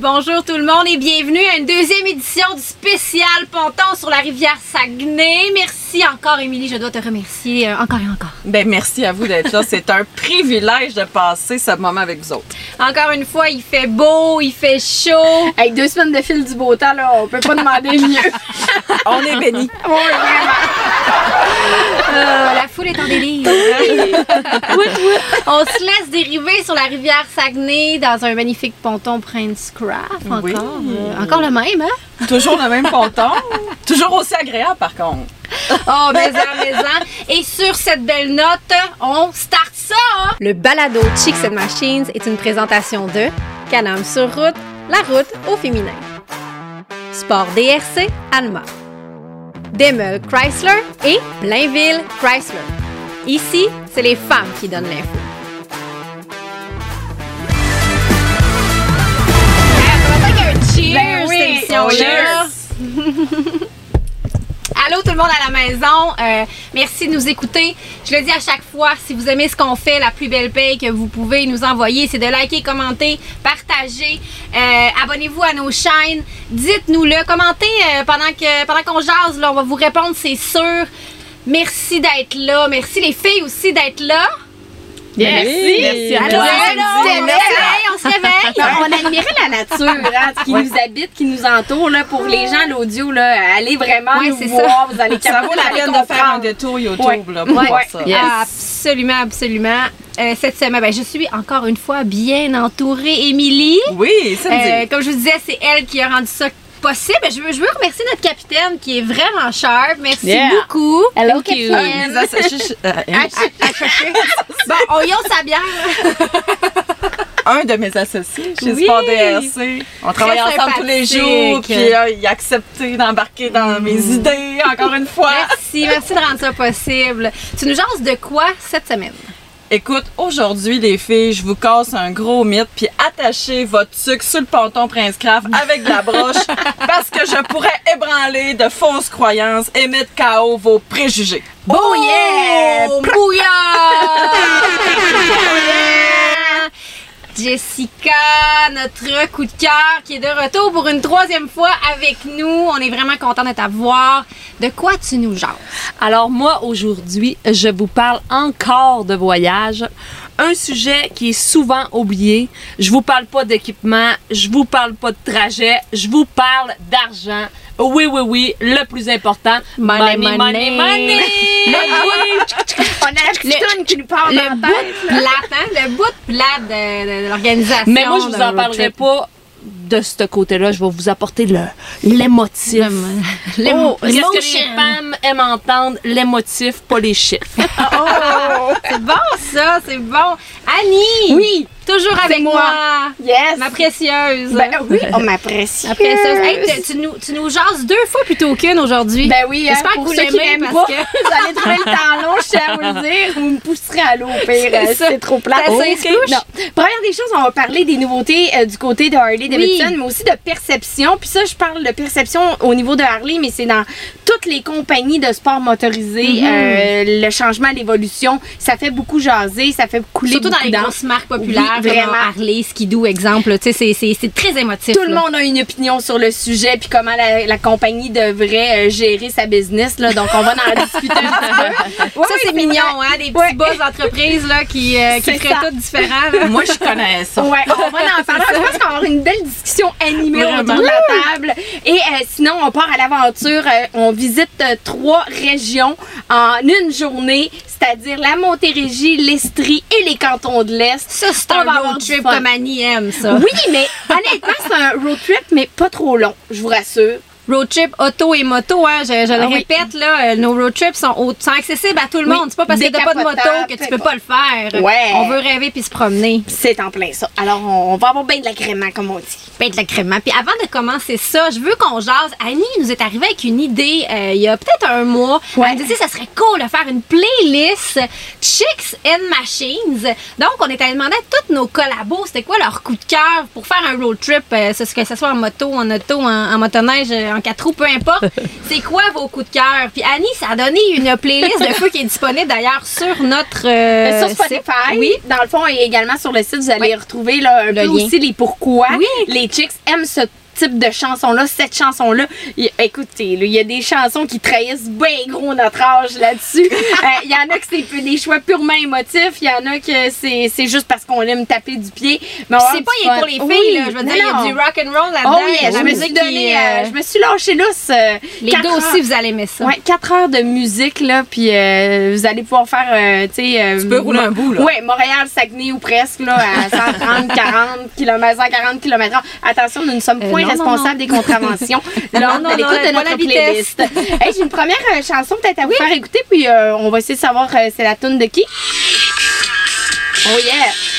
Bonjour tout le monde et bienvenue à une deuxième édition du spécial ponton sur la rivière Saguenay. Merci encore, Émilie. Je dois te remercier euh, encore et encore. Ben, merci à vous d'être là. C'est un privilège de passer ce moment avec vous autres. Encore une fois, il fait beau, il fait chaud. Avec deux semaines de fil du beau temps, là, on peut pas demander mieux. On est bénis. Oui, vraiment. Euh, la foule est en délire. On se laisse dériver sur la rivière Saguenay dans un magnifique ponton Prince Craft. Encore, Oui. euh, encore le même, hein? Toujours le même ponton. Toujours aussi agréable, par contre. Oh, mais en. Et sur cette belle note, on start ça! Le balado Chicks and Machines est une présentation de Canam sur route, la route au féminin. Sport DRC Alma. Demel Chrysler et Blainville Chrysler. Ici, c'est les femmes qui donnent l'info. Cheers, Ben oui. cette émission-là. Allô tout le monde à la maison, Euh, merci de nous écouter. Je le dis à chaque fois, si vous aimez ce qu'on fait, la plus belle paye que vous pouvez nous envoyer, c'est de liker, commenter, partager. Euh, Abonnez-vous à nos chaînes, dites-nous-le, commentez euh, pendant pendant qu'on jase, là, on va vous répondre, c'est sûr. Merci d'être là, merci les filles aussi d'être là. Merci. Merci à Allô, toi. on se réveille, on se réveille. Non, on admirait la nature hein, qui nous habite, qui nous entoure. Là, pour les gens, l'audio, là, allez vraiment Ouais, nous c'est voir. Vous allez Ça vaut la peine de faire un détour YouTube Ouais. là, pour Ouais. voir ça. Yes. Absolument, absolument. Euh, cette semaine, ben, je suis encore une fois bien entourée, Émilie. Oui, ça me Euh, comme je vous disais, c'est elle qui a rendu ça possible. Je veux, je veux remercier notre capitaine qui est vraiment sharp. Merci Yeah. beaucoup. Hello, Thank you. capitaine. Bon, on y sa bière. un de mes associés chez Oui. Sport DRC. On travaille Très ensemble tous les jours, puis euh, il a accepté d'embarquer dans mes idées, encore une fois. Merci, merci de rendre ça possible. Tu nous jases de quoi cette semaine? Écoute, aujourd'hui, les filles, je vous casse un gros mythe, puis attachez votre sucre sur le ponton Prince Craft avec de la broche, parce que je pourrais ébranler de fausses croyances et mettre KO vos préjugés. Oh yeah! Bouillard! Jessica, notre coup de cœur qui est de retour pour une troisième fois avec nous. On est vraiment content de t'avoir. De quoi tu nous jases? Alors moi, aujourd'hui, je vous parle encore de voyage. Un sujet qui est souvent oublié. Je vous parle pas d'équipement, je vous parle pas de trajet, je vous parle d'argent. Oui, oui, oui, le plus important. Money, money, money. money. money. On a la petite toune qui nous parle Le bout tête. plate, hein? Le bout de plate de, de- de l'organisation. Mais moi, je vous en parlerai trip. pas de ce côté-là. Je vais vous apporter le l'émotif. Le- Oh, Qu'est-ce que les femmes aiment entendre? L'émotif, pas les chiffres. C'est bon, ça, c'est bon. Annie! Oui. Toujours avec moi. moi. Yes. Ma précieuse. Ben oui, on m'apprécie. Ma précieuse. Hey, tu- tu, nous, tu nous jases deux fois plutôt qu'une aujourd'hui. Ben oui, hein, J'espère que vous l'aimez parce pas, que- vous allez trouver le temps long, je tiens à vous le dire. Vous me pousserez à l'eau au pire, euh, C'est c'est trop plat. Ça s'escouche. Non. Première des choses, on va parler des nouveautés euh, du côté de Harley Davidson, Oui. mais aussi de perception. Puis ça, je parle de perception au niveau de Harley, mais c'est dans toutes les compagnies de sport motorisé. Mhm. euh, le changement, l'évolution, ça fait beaucoup jaser, ça fait couler Surtout dans les grosses marques populaires, Oui, vraiment. Harley, Skidoo, exemple. Tu sais, c'est- c'est c'est très émotif. Tout le monde a une opinion sur le sujet puis comment la, la compagnie devrait euh, gérer sa business là donc on va en discuter un petit peu. ça, c'est mignon, hein? Des petits Ouais. boss d'entreprises là, qui, euh, qui C'est feraient ça. tout différent. là. Moi, je connais ça. Ouais, on va en parler. Je pense qu'on va avoir une belle discussion animée Vraiment. autour de la table. Et euh, sinon, on part à l'aventure. Euh, on visite euh, trois régions en une journée, c'est-à-dire la Montérégie, l'Estrie et les cantons de l'Est. Ça, c'est un road trip fun. comme Annie aime, ça. Oui, mais honnêtement, c'est un road trip, mais pas trop long, je vous rassure. Road trip auto et moto, hein, je, je le Ah oui. répète, là, euh, nos road trips sont, au- sont accessibles à tout le Oui. monde. C'est pas parce que t'as pas de moto que tu peux pas le faire. Ouais. On veut rêver puis se promener. C'est en plein ça. Alors, on va avoir bien de l'agrément, comme on dit. Ben, de l'agrément. Puis avant de commencer ça, je veux qu'on jase. Annie nous est arrivée avec une idée euh, il y a peut-être un mois. Ouais. Elle nous dit ça serait cool de faire une playlist Chicks and Machines. Donc, on est allé demander à tous nos collabos c'était quoi leur coup de cœur pour faire un road trip, euh, que ce soit en moto, en auto, en, en motoneige, en en quatre roues, peu importe. c'est quoi vos coups de cœur? Puis Annie, ça a donné une playlist de feu qui est disponible d'ailleurs sur notre euh, sur Spotify. site. Oui. Dans le fond, et également sur le site, vous allez retrouver là, un Le peu lien. aussi les pourquoi. Oui. Les chicks aiment ce type de chanson-là, cette chanson-là. Il- Écoutez, là, il y a des chansons qui trahissent bien gros notre âge là-dessus. Euh, Il y en a que c'est des choix purement émotifs. Il y en a que c'est c'est juste parce qu'on aime taper du pied. Mais C'est pas rien fun. pour les filles, Oui, là. Je veux non, dire, il y a du rock and roll là-dedans. Oh il yeah, de la je me suis donné, euh, euh, je me suis lâché lousse. euh, Les deux heures. aussi, vous allez aimer ça. Ouais, 4 heures de musique, là, puis euh, vous allez pouvoir faire, euh, tu sais... euh, Tu peux rouler un bout, là. Ouais, Montréal, Saguenay ou presque, là, à 130, 40 km, 140 km Attention, nous ne sommes Euh, point responsables des contraventions lors non, de l'écoute non, de notre playlist. Hey, J'ai une première euh, chanson peut-être à vous faire écouter, puis euh, on va essayer de savoir euh, c'est la tune de qui? Oh yeah!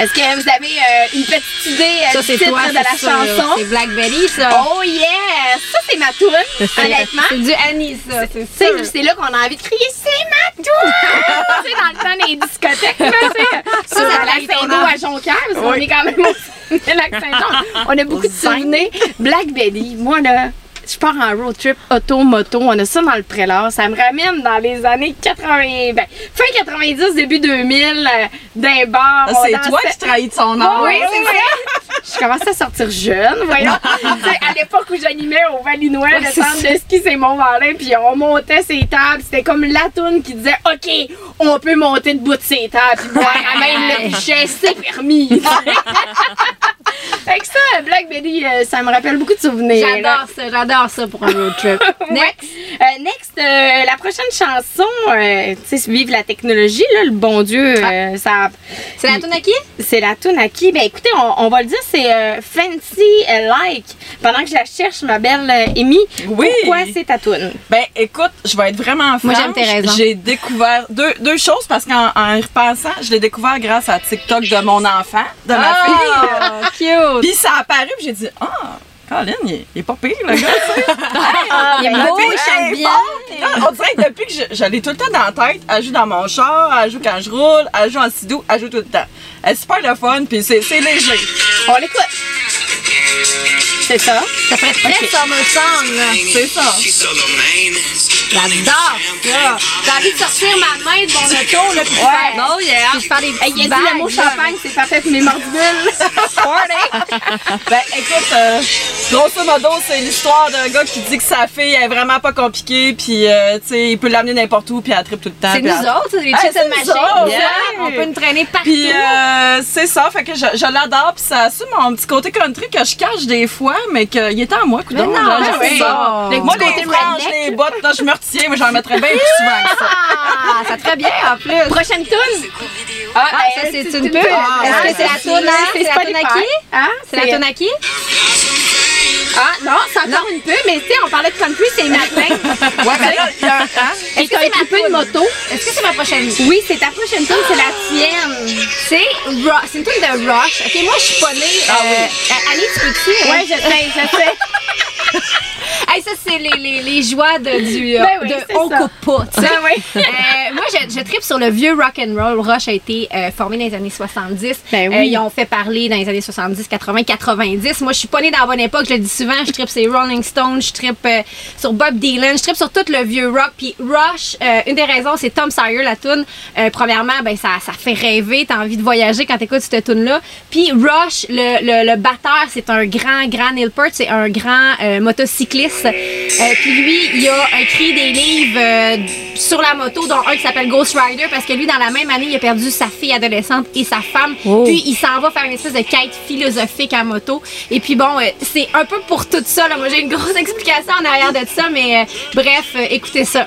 Est-ce que vous avez euh, une petite idée euh, Ça, du titre toi, de la ça, chanson? C'est Black Betty, ça. Oh yeah! Ça, c'est ma tune, honnêtement. C'est du Annie, ça. C'est sûr. c'est là qu'on a envie de crier c'est ma tour! tu sais, dans le temps des discothèques, là, tu sais. La Saint-Denis à Jonquière, parce qu'on est quand même au lac Saint-Jean. On a beaucoup de souvenirs. Black Betty, moi, là, je pars en road trip auto, moto. On a ça dans le prélat. Ça me ramène dans les années 80, ben, fin 90, début 2000, euh, d'un bar. Ah, C'est toi qui trahis de son âge. oui, c'est ça. Je commençais à sortir jeune, voyons. À l'époque où j'animais au Valinois, le c'est centre de ski, c'est Mont-Valin, puis on montait ses tables. C'était comme la toune qui disait OK, on peut monter debout de ses tables, puis boire à même le pichet, c'est permis. fait que ça, Black Betty, euh, ça me rappelle beaucoup de souvenirs. J'adore ça, j'adore ça pour un road trip. Next. Euh, next, euh, la prochaine chanson, euh, tu sais, vive la technologie, là, le bon Dieu, euh, ça, C'est la tune à qui? c'est la tune à qui? Ben écoutez, on, on va le dire, c'est Fancy Like. Pendant que je la cherche, ma belle euh, Amy, Oui. pourquoi c'est ta tune? Ben, écoute, je vais être vraiment franche. Moi, j'aime tes raisons. J'ai découvert deux, deux choses parce qu'en en y repensant, je l'ai découvert grâce à TikTok de mon enfant, de ma fille. Oh, cute. Puis ça a apparu, puis j'ai dit, ah, Colin, il, est- il est pas pire, le gars. tu sais. Il est beau, il chante bien. bon. On dirait que depuis que je, je l'ai tout le temps dans la tête, elle joue dans mon char, elle joue quand je roule, elle joue en sidou, elle joue tout le temps. Elle est super le fun, puis c'est c'est léger. On l'écoute. C'est ça. Ça ferait très summer song, là. C'est ça. J'adore ça. J'ai envie de sortir ma main de mon auto, là, puis Ouais. faire, Oh yeah. puis faire des Hey, il a petits dit le mot là. champagne, c'est parfait pour mes mordibules. Ben écoute, euh, grosso modo, c'est l'histoire d'un gars qui dit que sa fille est vraiment pas compliquée, puis euh, tu sais, il peut l'amener n'importe où, puis elle tripe tout le temps. C'est nous elle- autres, c'est les Ah, chicks c'est de nous machine. autres, Yeah. ouais. On peut nous traîner partout. Puis euh, c'est ça, fait que je, je l'adore, puis ça assume mon petit côté country que je cache des fois, mais qu'il est en moi, coudonc. Mais non, ouais, j'aime ouais. ça. Moi, les franges, les bottes, là, je me retiens, mais j'en mettrais bien plus souvent que ça. Ah, ça fait bien en plus. Prochaine tune. Ah, Ah, ça, c'est une pub. Ah, Est-ce que c'est la ça, tune à- c'est la tune à qui? Hein? C'est la tune à qui? Ah, non, c'est encore une pub, mais tu sais, on parlait de country, c'est matin. Ouais, mais là, il y a un- hein? Et t'as un peu de moto? Est-ce que c'est ma prochaine? Oui, c'est ta prochaine tune, c'est la tienne. C'est c'est une tune de Rush. Ok, moi je suis pas née. Ah oui. euh, Annie, tu peux-tu? euh, Ouais, je sais, je sais. Hey, ça, c'est les, les, les joies de, du. euh, Ben oui, de c'est on ça. coupe pas. Ah oui. Euh, moi, je, je tripe sur le vieux rock and roll. Rush a été euh, formé dans les années 70. Ben oui. Euh, ils ont fait parler dans les années 70, 80, 90. Moi, je suis pas née dans la bonne époque. Je le dis souvent. Je tripe sur les Rolling Stones. Je tripe euh, sur Bob Dylan. Je tripe sur tout le vieux rock. Puis Rush, euh, une des raisons, c'est Tom Sawyer, la tune. Euh, premièrement, ben ça, ça fait rêver. T'as envie de voyager quand t'écoutes cette tune là Puis Rush, le, le, le batteur, c'est un grand, grand Neil Peart. C'est un grand euh, motocycliste. Puis lui, il a écrit des livres sur la moto, dont un qui s'appelle Ghost Rider, parce que lui, dans la même année, il a perdu sa fille adolescente et sa femme. Puis il s'en va faire une espèce de quête philosophique en moto. Et puis bon, c'est un peu pour tout ça. Là. Moi, j'ai une grosse explication en arrière de ça, mais euh, bref, euh, écoutez ça.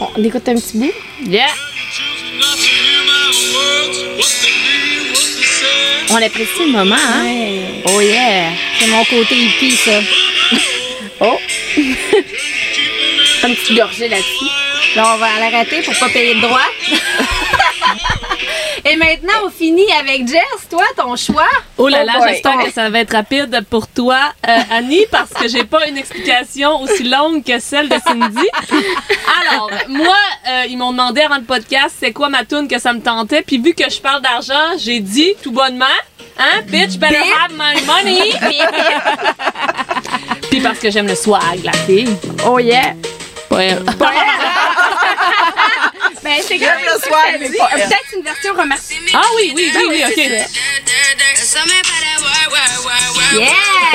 On écoute un petit bout. Yeah. On apprécie le moment, hein? Oh yeah! C'est mon côté hippie, ça. Oh! une petite gorgée là-dessus. Là, on va l'arrêter pour pas payer de droit. Et maintenant, on finit avec Jess. Toi, ton choix? Oh là là, Oh j'espère que ça va être rapide pour toi, euh, Annie, parce que j'ai pas une explication aussi longue que celle de Cindy. Alors, moi, euh, ils m'ont demandé avant le podcast c'est quoi ma tune que ça me tentait, puis vu que je parle d'argent, j'ai dit tout bonnement, hein, bitch, better have my money. puis parce que j'aime le swag, la fille. Oh yeah. Ouais. Ben, c'est même le soir, Peut-être une version remerciée. Ah oui, oui, oui, oui, ok. Yeah!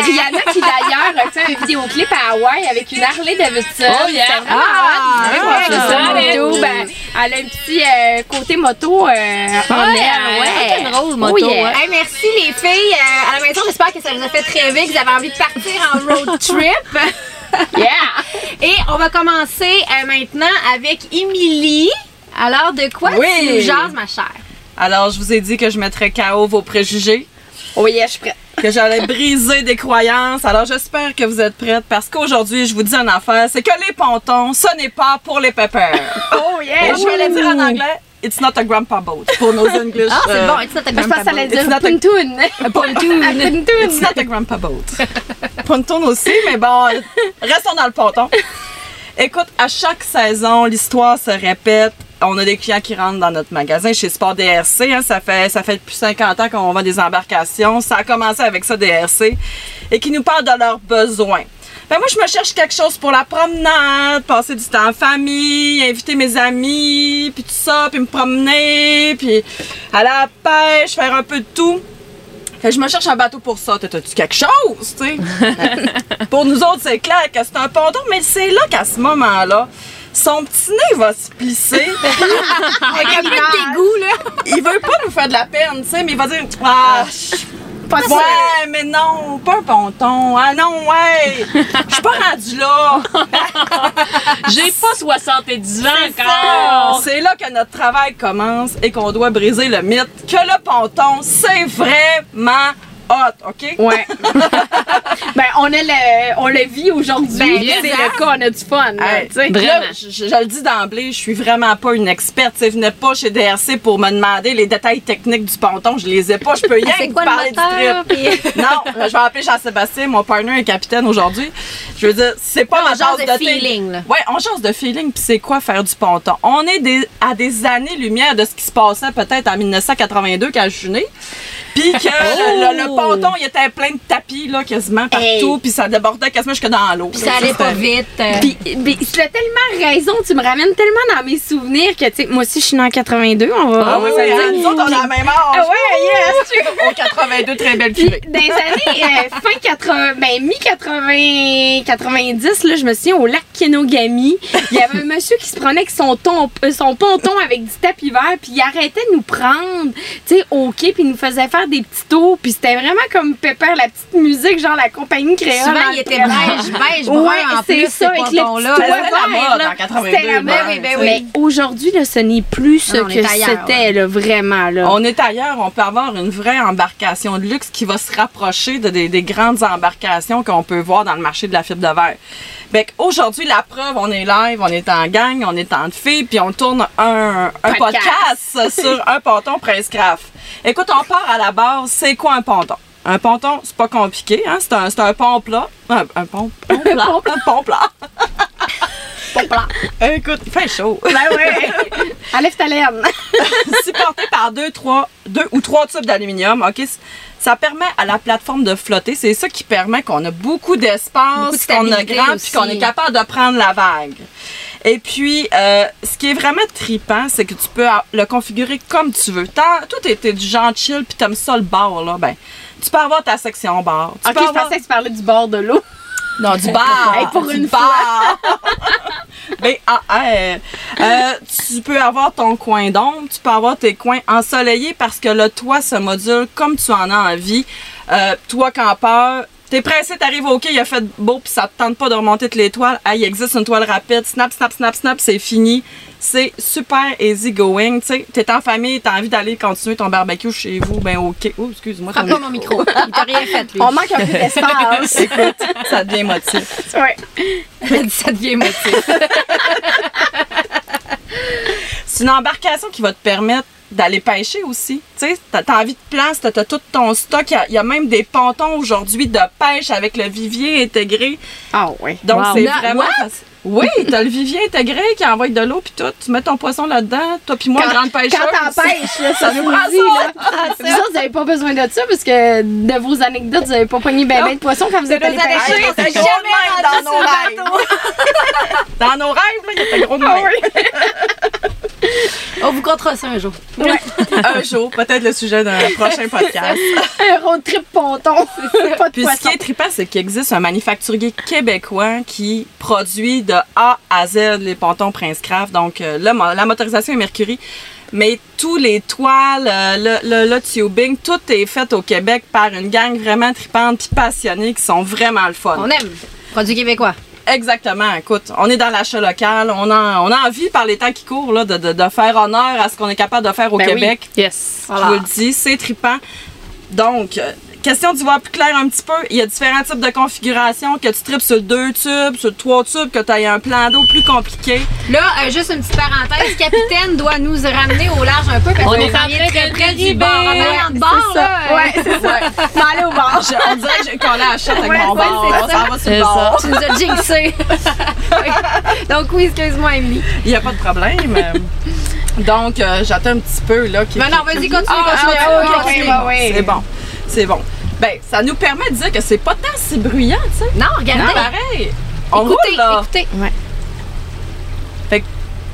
Rihanna qui d'ailleurs a fait un vidéoclip à Hawaï avec une Harley Davidson. Oh, yeah. Ah, hot. ouais, Ouais, je ça, savais. moto, ben, elle a un petit euh, côté moto euh, en Ouais, elle, ouais. Oh, moto, yeah. ouais. Hey, merci les filles. Euh, à la maison, j'espère que ça vous a fait rêver, que vous avez envie de partir en road trip. Yeah! Et on va commencer euh, maintenant avec Émilie. Alors, de quoi Oui. tu nous jases, ma chère? Alors, je vous ai dit que je mettrais KO vos préjugés, Oh yeah, je suis prête. que j'allais briser des croyances. Alors, j'espère que vous êtes prêtes parce qu'aujourd'hui, je vous dis une affaire, c'est que les pontons, ce n'est pas pour les pépères. Oh yeah! Et je vais le dire en anglais. It's not a grandpa boat pour nos English. Ah, c'est euh, bon. It's not a Je pense que ça allait It's dire not a- Puntoon. Puntoon. It's not a grandpa boat. Ponton aussi, mais bon, restons dans le ponton. Écoute, à chaque saison, l'histoire se répète. On a des clients qui rentrent dans notre magasin chez Sport DRC. hein, ça, fait, ça fait depuis 50 ans qu'on vend des embarcations. Ça a commencé avec ça, DRC. Et qui nous parlent de leurs besoins. Ben moi, je me cherche quelque chose pour la promenade, passer du temps en famille, inviter mes amis, puis tout ça, puis me promener, puis aller à la pêche, faire un peu de tout. Fait que je me cherche un bateau pour ça. T'as- T'as-tu quelque chose, tu sais? pour nous autres, c'est clair que c'est un ponton, mais c'est là qu'à ce moment-là, son petit nez va se plisser. Avec un peu de dégoût, là. il veut pas nous faire de la peine, tu sais, mais il va dire Ah, je- Pas sûr. ouais, mais non, pas un ponton. Ah non, ouais, je suis pas rendu là. J'ai pas 70 ans encore. C'est là que notre travail commence et qu'on doit briser le mythe que le ponton, c'est vraiment hot, OK? Ouais. ben, on, a le, on le vit aujourd'hui. Ben, c'est le cas, on a du fun. là, Hey, tu sais. là, je, je- je le dis d'emblée, je suis vraiment pas une experte. Tu sais, venez pas chez DRC pour me demander les détails techniques du ponton. Je les ai pas. Je peux rien C'est vous quoi le parler moteur? du trip. Puis... Non, je vais appeler Jean-Sébastien, mon partner et capitaine aujourd'hui. Je veux dire, c'est pas ma tasse de feeling, là. Ouais, on change de feeling, puis c'est quoi faire du ponton? On est des- à des années-lumière de ce qui se passait peut-être en 1982 quand je suis née. Puis que le, le ponton, il était plein de tapis, là, quasiment partout, Hey. puis ça débordait quasiment jusque dans l'eau. Puis ça allait pas vite. euh. Puis, puis tu as tellement raison, tu me ramènes tellement dans mes souvenirs que, tu sais, moi aussi, je suis née en 82, on va, Ah oui, oui, hein, dire. nous autres, on a la même âge. Ah ouais, yes! Au 82, très belle cuvée. dans les années euh, fin 80, ben mi-80, 90, là, je me souviens au lac Kenogami, il y avait un monsieur qui se prenait avec son, ton, euh, son ponton avec du tapis vert, puis il arrêtait de nous prendre, tu sais, au quai, puis il nous faisait faire des petits tours, puis c'était vraiment comme Pepper, la petite musique, genre la compagnie créole. Souvent, il était beige, beige, brun Ouais, en c'est plus, ça, avec les C'était la mode là. en 82, C'était la mode. oui, ben oui. Mais aujourd'hui, là, ce n'est plus ce on que c'était, là, vraiment, là. On est ailleurs, on peut avoir une vraie embarcation de luxe qui va se rapprocher de des, des grandes embarcations qu'on peut voir dans le marché de la fibre de verre. Aujourd'hui, la preuve, on est live, on est en gang, on est en filles, puis on tourne un, un Podcast. podcast sur un ponton Prince Craft. Écoute, on part à la base, c'est quoi un ponton? Un ponton, c'est pas compliqué, hein? C'est un, un pont plat. Un, un pont, pont plat. un pont plat. Pont plat. Écoute, il fait chaud. Ben ouais. Enlève ta laine. supporté par deux, trois, deux ou trois tubes d'aluminium. OK? Ça permet à la plateforme de flotter. C'est ça qui permet qu'on a beaucoup Beaucoup de d'espace, qu'on a grand, puis qu'on est capable de prendre la vague. Et puis, euh, ce qui est vraiment tripant, c'est que tu peux le configurer comme tu veux. Tant, toi, t'es, du genre chill, puis t'aimes ça le bar, là, ben, tu peux avoir ta section bar. Tu Ok, peux je avoir... pensais que tu parlais du bord de l'eau. Non, du bar. Hey, pour du une bar. Ben, ah, euh, euh, tu peux avoir ton coin d'ombre, tu peux avoir tes coins ensoleillés parce que le toit se module comme tu en as envie. Euh, toi, campeur, t'es pressé, t'arrives au quai, il a fait beau, puis ça te tente pas de remonter toutes les toiles. Ah, il existe une toile rapide, snap, snap, snap, snap, c'est fini. C'est super easy going, tu sais. T'es en famille, t'as envie d'aller continuer ton barbecue chez vous, ben ok. Oh, excuse-moi. Ton pas mon micro. Il t'a rien fait, lui. On manque un peu d'espace. Écoute, ça devient motif. ouais. ça devient motif. C'est une embarcation qui va te permettre d'aller pêcher aussi. Tu sais, t'as envie de place, t'as t'as tout ton stock. Il y a- il y, a même des pontons aujourd'hui de pêche avec le vivier intégré. Ah ouais. Donc, Wow. c'est vraiment what? Oui, t'as le vivier intégré qui envoie de l'eau puis tout. Tu mets ton poisson là-dedans. Toi puis moi, Quand- grande pêcheuse. Quand t'en pêches, là, ça nous dit, là. Vous autres, vous n'avez pas besoin de ça parce que de vos anecdotes, vous n'avez pas pogné ben ben de poissons quand vous êtes allé nos pêcher. gros jamais de même rendu dans nos rêves. Dans nos rêves, là, il était gros de Ah oui. On vous comptera ça un jour. Un jour, peut-être le sujet d'un prochain podcast. Un road trip ponton. pas de Puis ce qui poisson. est trippant, c'est qu'il existe un manufacturier québécois qui produit de A à Z les pontons Prince Craft. Donc, euh, la motorisation est Mercury. Mais tous les toiles, euh, le, le, le tubing, tout est fait au Québec par une gang vraiment trippante puis passionnée qui sont vraiment le fun. On aime. Produit québécois. Exactement. Écoute, on est dans l'achat local. On a, on a envie, par les temps qui courent, là, de, de, de faire honneur à ce qu'on est capable de faire au Ben oui. Québec. Yes. Je vous le dis, c'est trippant. Donc, euh, question d'y voir plus clair un petit peu, il y a différents types de configurations, que tu tripes sur deux tubes, sur trois tubes, que tu aies un plan d'eau plus compliqué. Là, euh, juste une petite parenthèse. Capitaine doit nous ramener au large un peu parce On qu'on est s'en en train très de près du bord. En allant de bord, C'est ça. là. Ouais, c'est ça. Allez au bar. Je- on dirait que j'ai collé à la chatte avec Ouais, mon bord. On ça. s'en va sur C'est le bord. Tu nous as jinxé. Donc oui, excuse-moi, Emily. Il n'y a pas de problème. Donc, euh, j'attends un petit peu. là. Mais non, vas-y, continue, Ah, continue. ah, continue, ok, continue. ouais, ouais. C'est bon. C'est bon. Ben, ça nous permet de dire que c'est pas tant si bruyant, tu sais. Non, regardez. Pareil. On écoutez, roule, là. écoutez.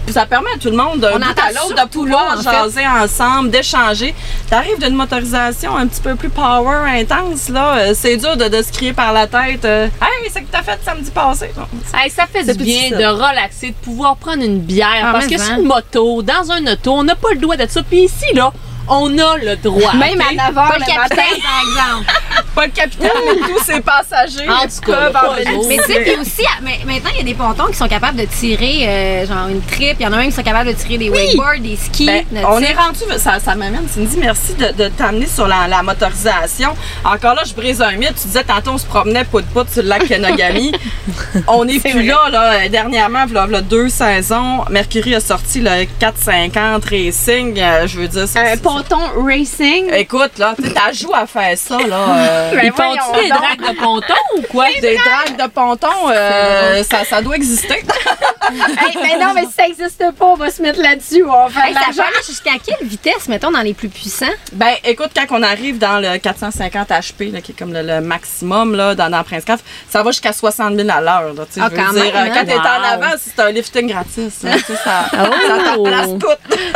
Puis ça permet à tout le monde d'un On bout entend à l'autre de pouvoir là, en jaser ensemble, d'échanger. T'arrives d'une motorisation un petit peu plus power, intense, là. euh, C'est dur de, de se crier par la tête. euh, hey, c'est que t'as fait samedi passé. Non. Hey, ça fait C'est du bien de relaxer, de pouvoir prendre une bière. Ah, parce que hein. sur une moto, dans un auto, on n'a pas le droit d'être ça. Puis ici, là, on a le droit. Même ok? à 9 Pas h le matin. capitaine, par exemple. Pas le capitaine, mais tous ses passagers. En tout cas, peuvent pas. Mais tu sais, puis aussi, mais- maintenant, il y a des pontons qui sont capables de tirer, euh, genre une trip. Il y en a même qui sont capables de tirer des wakeboards, des skis. Ben, on est rendu, ça, ça m'amène, Cindy, merci de, de t'amener sur la, la motorisation. Encore là, je brise un mythe. Tu disais tantôt, on se promenait pout-pout sur le lac Kenogami. on n'est plus là, là. Dernièrement, il y a deux saisons, Mercury a sorti le 450 Racing. Euh, je veux dire, Un c'est- ponton racing. Écoute, là, tu t'as joué à faire ça, là. euh, Ben Ils font-tu des donc. dragues de ponton ou quoi? des dragues de ponton, euh, ça, ça doit exister. Hey, mais non, mais si ça n'existe pas, on va se mettre là-dessus. On va faire Hey, de ça aller jusqu'à quelle vitesse, mettons, dans les plus puissants? Ben, écoute, quand on arrive dans le 450 HP, là, qui est comme le, le maximum là, dans, dans Prince Craft, ça va jusqu'à 60 000 à l'heure. là, tu sais, Ah, je veux quand dire, même, euh, hein? quand t'es en avant, c'est un lifting gratis. là, tu sais, ça, ça Oh. tout.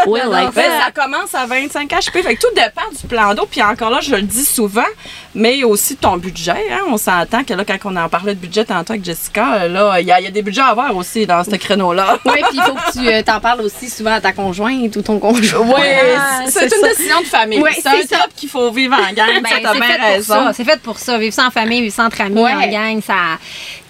Like Ben, ça commence à 25 HP. Fait que tout dépend du plan d'eau. Puis encore là, je le dis souvent, mais aussi de ton budget. Hein. On s'entend que là, quand on en parlait de budget tantôt avec Jessica, là, il y, a- il y a des budgets à avoir aussi dans ce créneau-là. Oui, puis il faut que tu euh, t'en parles aussi souvent à ta conjointe ou ton conjoint. Oui, Ah, c'est une ça. décision de famille. Ouais, c'est un trip qu'il faut vivre en gang. Ben, fait. C'est fait pour ça. Vivre ça en famille, vivre ça entre amis, Ouais. en gang, ça.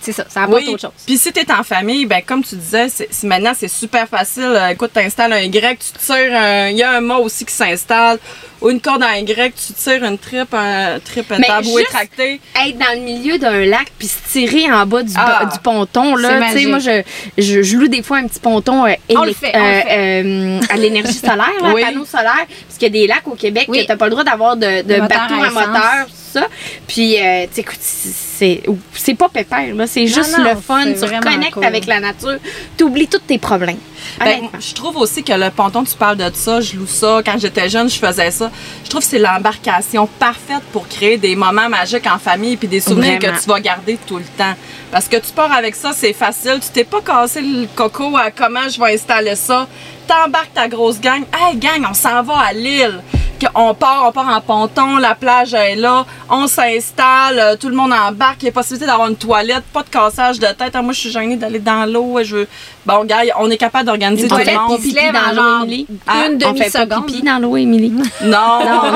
C'est ça. Ça apporte autre chose. Puis si t'es en famille, ben comme tu disais, c'est, maintenant c'est super facile. Euh, écoute, t'installes un Y, tu tires un. Il y a un mât aussi qui s'installe. Ou une corde en Y, tu tires une trip, un trip, un Mais taboué juste- tracté. Être dans le milieu d'un lac puis se tirer en bas du, Ah. du ponton, là. Tu sais, moi, je, je, je loue des fois un petit ponton euh, fait, euh, euh, à l'énergie solaire, là, Oui. panneau solaire. Parce qu'il y a des lacs au Québec Oui. que t'as pas le droit d'avoir de, de bateau à moteur, ça. Puis, euh, tu écoute, c'est c'est pas pépère, là. C'est juste non, le fun. Tu reconnectes cool. avec la nature. T'oublies tous tes problèmes. Ben, je trouve aussi que le ponton, tu parles de ça, je loue ça. Quand j'étais jeune, je faisais ça. Je trouve que c'est l'embarcation parfaite pour créer des moments magiques en famille puis des souvenirs Vraiment. que tu vas garder tout le temps. Parce que tu pars avec ça, c'est facile. Tu t'es pas cassé le coco à comment je vais installer ça. T'embarques ta grosse gang. Hey, gang, on s'en va à l'île. Que On part, on part en ponton, la plage est là, on s'installe, euh, tout le monde embarque, il y a possibilité d'avoir une toilette, pas de cassage de tête. Ah, moi, je suis gênée d'aller dans l'eau. Je veux... Bon, gars, on est capable d'organiser Une tout le monde. pipi dans l'eau, genre Émilie. Ah, une On fait pas demi-seconde. pipi dans l'eau, Émilie. Non, non,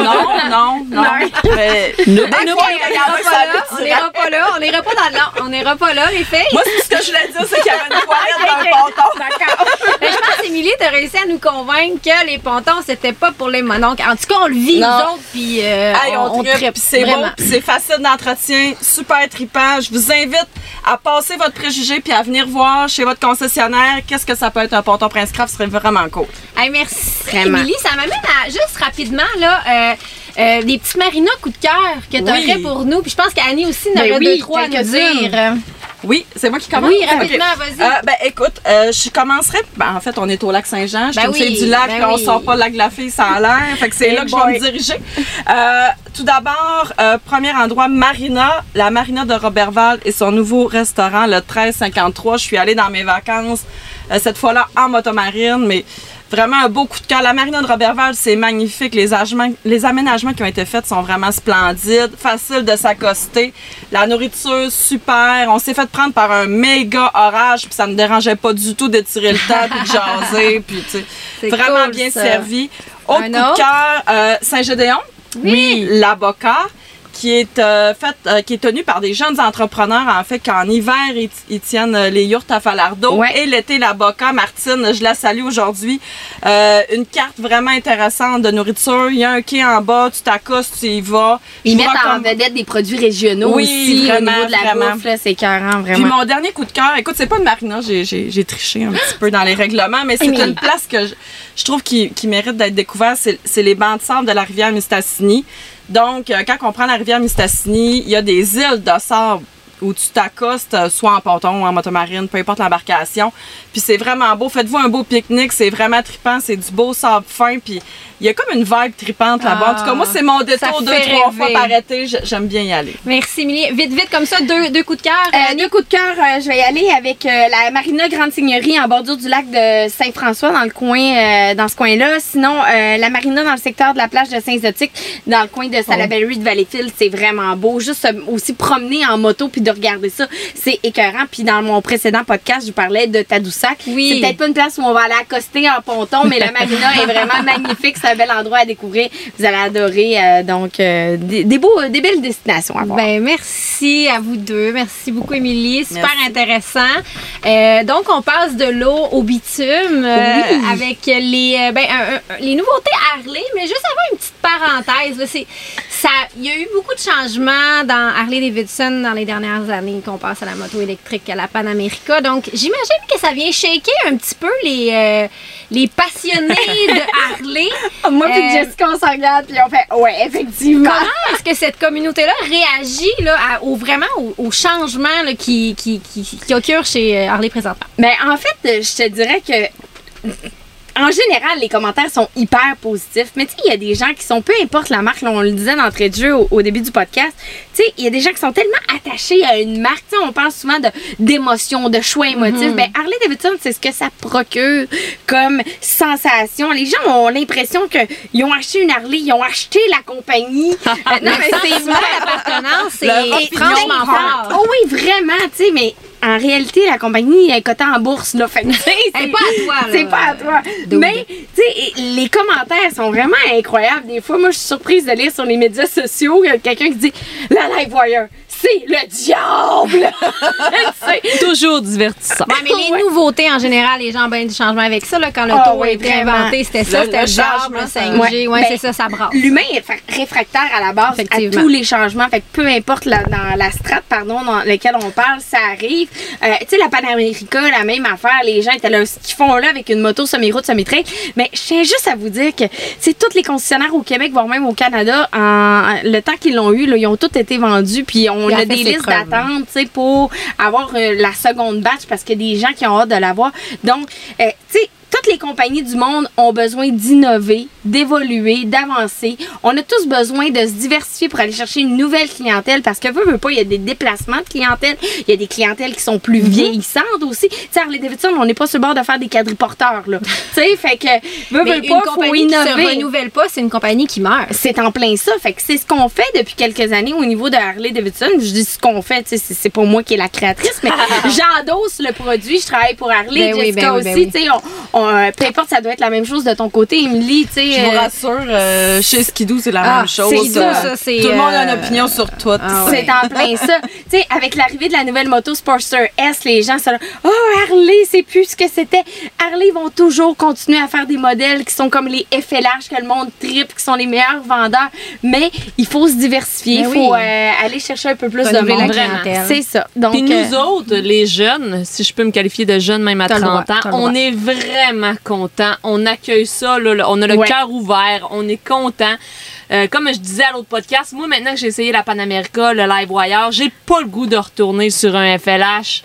non, non. Fois, on n'ira pas là, on n'ira pas là, on n'ira pas dans le on n'ira pas là, les filles. Moi, ce que je voulais dire, c'est qu'il y avait une toilette dans un ponton. D'accord. Mais je pense Émilie, t'as réussi à nous convaincre que les pontons, c'était pas pour les mononcles. En tout cas, on le vit, Non. nous autres, puis euh, on, puis c'est beau, c'est facile d'entretien, super trippant. Je vous invite à passer votre préjugé puis à venir voir chez votre concessionnaire qu'est-ce que ça peut être un ponton Prince Craft, ce serait vraiment cool. Hey, merci, Vraiment. Émilie. Ça m'amène à juste rapidement, là, euh, euh, des petits marinas coup de cœur que tu Oui. pour nous. Puis je pense qu'Annie aussi en aurait oui, deux, trois à nous dire. Oui, c'est moi qui commence? Oui, rapidement, vas-y. Euh, ben écoute, euh, je commencerai. Ben, en fait, on est au lac Saint-Jean. Je Ben suis oui, du lac, ben on oui. sort pas le lac de la fille sans l'air. Fait que c'est là que je vais me diriger. Euh, tout d'abord, premier endroit, Marina, la Marina de Robertval et son nouveau restaurant, le 1353. Je suis allée dans mes vacances, cette fois-là en motomarine, mais vraiment un beau coup de cœur. La Marina de Robertval, c'est magnifique. Les, agements- les aménagements qui ont été faits sont vraiment splendides, facile de s'accoster. La nourriture, super. On s'est fait prendre par un méga orage, puis ça ne dérangeait pas du tout d'étirer le temps, puis de jaser, puis tu sais, vraiment cool, bien ça. servi. Autre Un coup autre? de cœur, euh, Saint-Gédéon? Oui. La Boca, qui est euh, fait, euh, qui est tenu par des jeunes entrepreneurs en fait qu'en hiver ils, ils tiennent euh, les yurts à Falardeau Ouais. et l'été la Boca. Martine, je la salue aujourd'hui. Euh, une carte vraiment intéressante de nourriture. Il y a un quai en bas, tu t'accostes, tu y vas. Ils Je mettent en vedette des produits régionaux Oui, aussi vraiment, au niveau de la vraiment. bouffe. C'est écœurant, Puis vraiment. mon dernier coup de cœur, écoute, c'est pas une marina, j'ai, triché un petit peu dans les règlements, mais c'est une place que je, je trouve qui, qui mérite d'être découverte. C'est, c'est les bancs de sable de la rivière Mistassini. Donc, euh, quand on prend la rivière Mistassini, il y a des îles de sable où tu t'accostes, euh, soit en ponton ou en motomarine, peu importe l'embarcation. Puis c'est vraiment beau. Faites-vous un beau pique-nique, c'est vraiment trippant, c'est du beau sable fin. Puis il y a comme une vibe trippante là-bas. En tout cas, moi, c'est mon détour deux, trois fois par été. J'aime bien y aller. Merci, Émilie. Vite, vite, comme ça, deux, deux coups de cœur. Euh, deux coups de cœur, euh, je vais y aller avec euh, la Marina Grande Seigneurie en bordure du lac de Saint-François, dans le coin, euh, dans ce coin-là. Sinon, euh, la Marina dans le secteur de la plage de Saint-Zotique, dans le coin de Salaberry de Valleyfield, c'est vraiment beau. Juste euh, aussi promener en moto puis de regarder ça, c'est écœurant. Puis dans mon précédent podcast, je vous parlais de Tadoussac. Oui. C'est peut-être pas une place où on va aller accoster en ponton, mais la Marina est vraiment magnifique. C'est un bel endroit à découvrir. Vous allez adorer. euh, donc, euh, des, des beaux, des belles destinations à voir. Ben, merci à vous deux. Merci beaucoup, Émilie. Super Merci. intéressant. Euh, donc, on passe de l'eau au bitume euh, Oui. avec les, euh, ben, un- un- les nouveautés Harley. Mais juste avant une petite parenthèse, il y a eu beaucoup de changements dans Harley Davidson dans les dernières années qu'on passe à la moto électrique, à la Panamérica. Donc, j'imagine que ça vient shaker un petit peu les, euh, les passionnés de Harley. Moi puis Euh, Jessica, on s'en regarde puis on fait ouais, effectivement. Comment est-ce que cette communauté-là réagit là, à- au, vraiment au, au changement là, qui, qui, qui, qui occure chez euh, Harley présentement? Ben en fait, je te dirais que en général, les commentaires sont hyper positifs. Mais tu sais, il y a des gens qui sont, peu importe la marque, là, on le disait d'entrée de jeu au, au début du podcast, tu sais, il y a des gens qui sont tellement attachés à une marque. Tu sais, on parle souvent de d'émotions, de choix émotifs. Ben Harley Davidson, c'est ce que ça procure comme sensation. Les gens ont l'impression qu'ils ont acheté une Harley, ils ont acheté la compagnie. Euh, non, mais c'est Le c'est franchement fort. Oh oui, vraiment, tu sais, mais en réalité, la compagnie est cotée en bourse, là. Fait c'est- pas à toi, là. C'est pas à toi. Mais, tu sais, les commentaires sont vraiment incroyables. Des fois, moi, je suis surprise de lire sur les médias sociaux il y a quelqu'un qui dit La Livewire, c'est le diable! Toujours divertissant. Ouais, mais les Ouais. nouveautés en général, les gens ont bien du changement avec ça. Là, quand l'auto Ah a oui, été vraiment. inventé, c'était ça, Le- c'était le le ça- 5G. Ouais, Ouais, c'est ça, ça brasse. L'humain est réfractaire à la base à tous les changements. Fait que peu importe la, dans la strate pardon, dans laquelle on parle, ça arrive. Euh, tu sais, la Panamérica, la même affaire. Les gens étaient là, ce qu'ils font là avec une moto semi-route, semi-trail. Mais je tiens juste à vous dire que c'est tous les concessionnaires au Québec, voire même au Canada, en, le temps qu'ils l'ont eu, là, ils ont tous été vendus. Puis on Il a des listes d'attente tu sais, pour avoir euh, la seconde batch parce qu'il y a des gens qui ont hâte de l'avoir. Donc, euh, tu sais, toutes les compagnies du monde ont besoin d'innover, d'évoluer, d'avancer. On a tous besoin de se diversifier pour aller chercher une nouvelle clientèle parce que, veut, veut pas, il y a des déplacements de clientèle. Il y a des clientèles qui sont plus vieillissantes aussi. Tu sais, Harley Davidson, on n'est pas sur le bord de faire des quadriporteurs, là. tu sais, fait que, veut, veut pas, faut compagnie qui se innover. renouvelle pas, c'est une compagnie qui meurt. C'est en plein ça. Fait que c'est ce qu'on fait depuis quelques années au niveau de Harley Davidson. Je dis ce qu'on fait, tu sais, c'est pas moi qui est la créatrice, mais j'endosse le produit. Je travaille pour Harley, Ben oui, Jessica ben oui, ben aussi. oui. Tu sais, on- on- euh, peu importe, ça doit être la même chose de ton côté, Emily, tu sais. Je vous euh, rassure, euh, chez Skidoo, c'est la Ah, même chose. c'est ça, Euh, ça, c'est, Tout le monde a une opinion sur tout. ah ouais. C'est en plein ça. Tu sais, avec l'arrivée de la nouvelle moto Sportster S, les gens sont là, oh Harley, c'est plus ce que c'était. Harley vont toujours continuer à faire des modèles qui sont comme les FLH que le monde tripe, qui sont les meilleurs vendeurs. Mais il faut se diversifier, il Ben faut oui. euh, aller chercher un peu plus de monde. C'est ça. Donc, Puis nous euh, autres, les jeunes, si je peux me qualifier de jeunes même à T'as le 30 droit, ans, on droit. est vraiment contents. On accueille ça, là. on a le Ouais. cœur ouvert, on est content. Euh, comme je disais à l'autre podcast, moi maintenant que j'ai essayé la Panamérica, le Live Wire, j'ai pas le goût de retourner sur un FLH.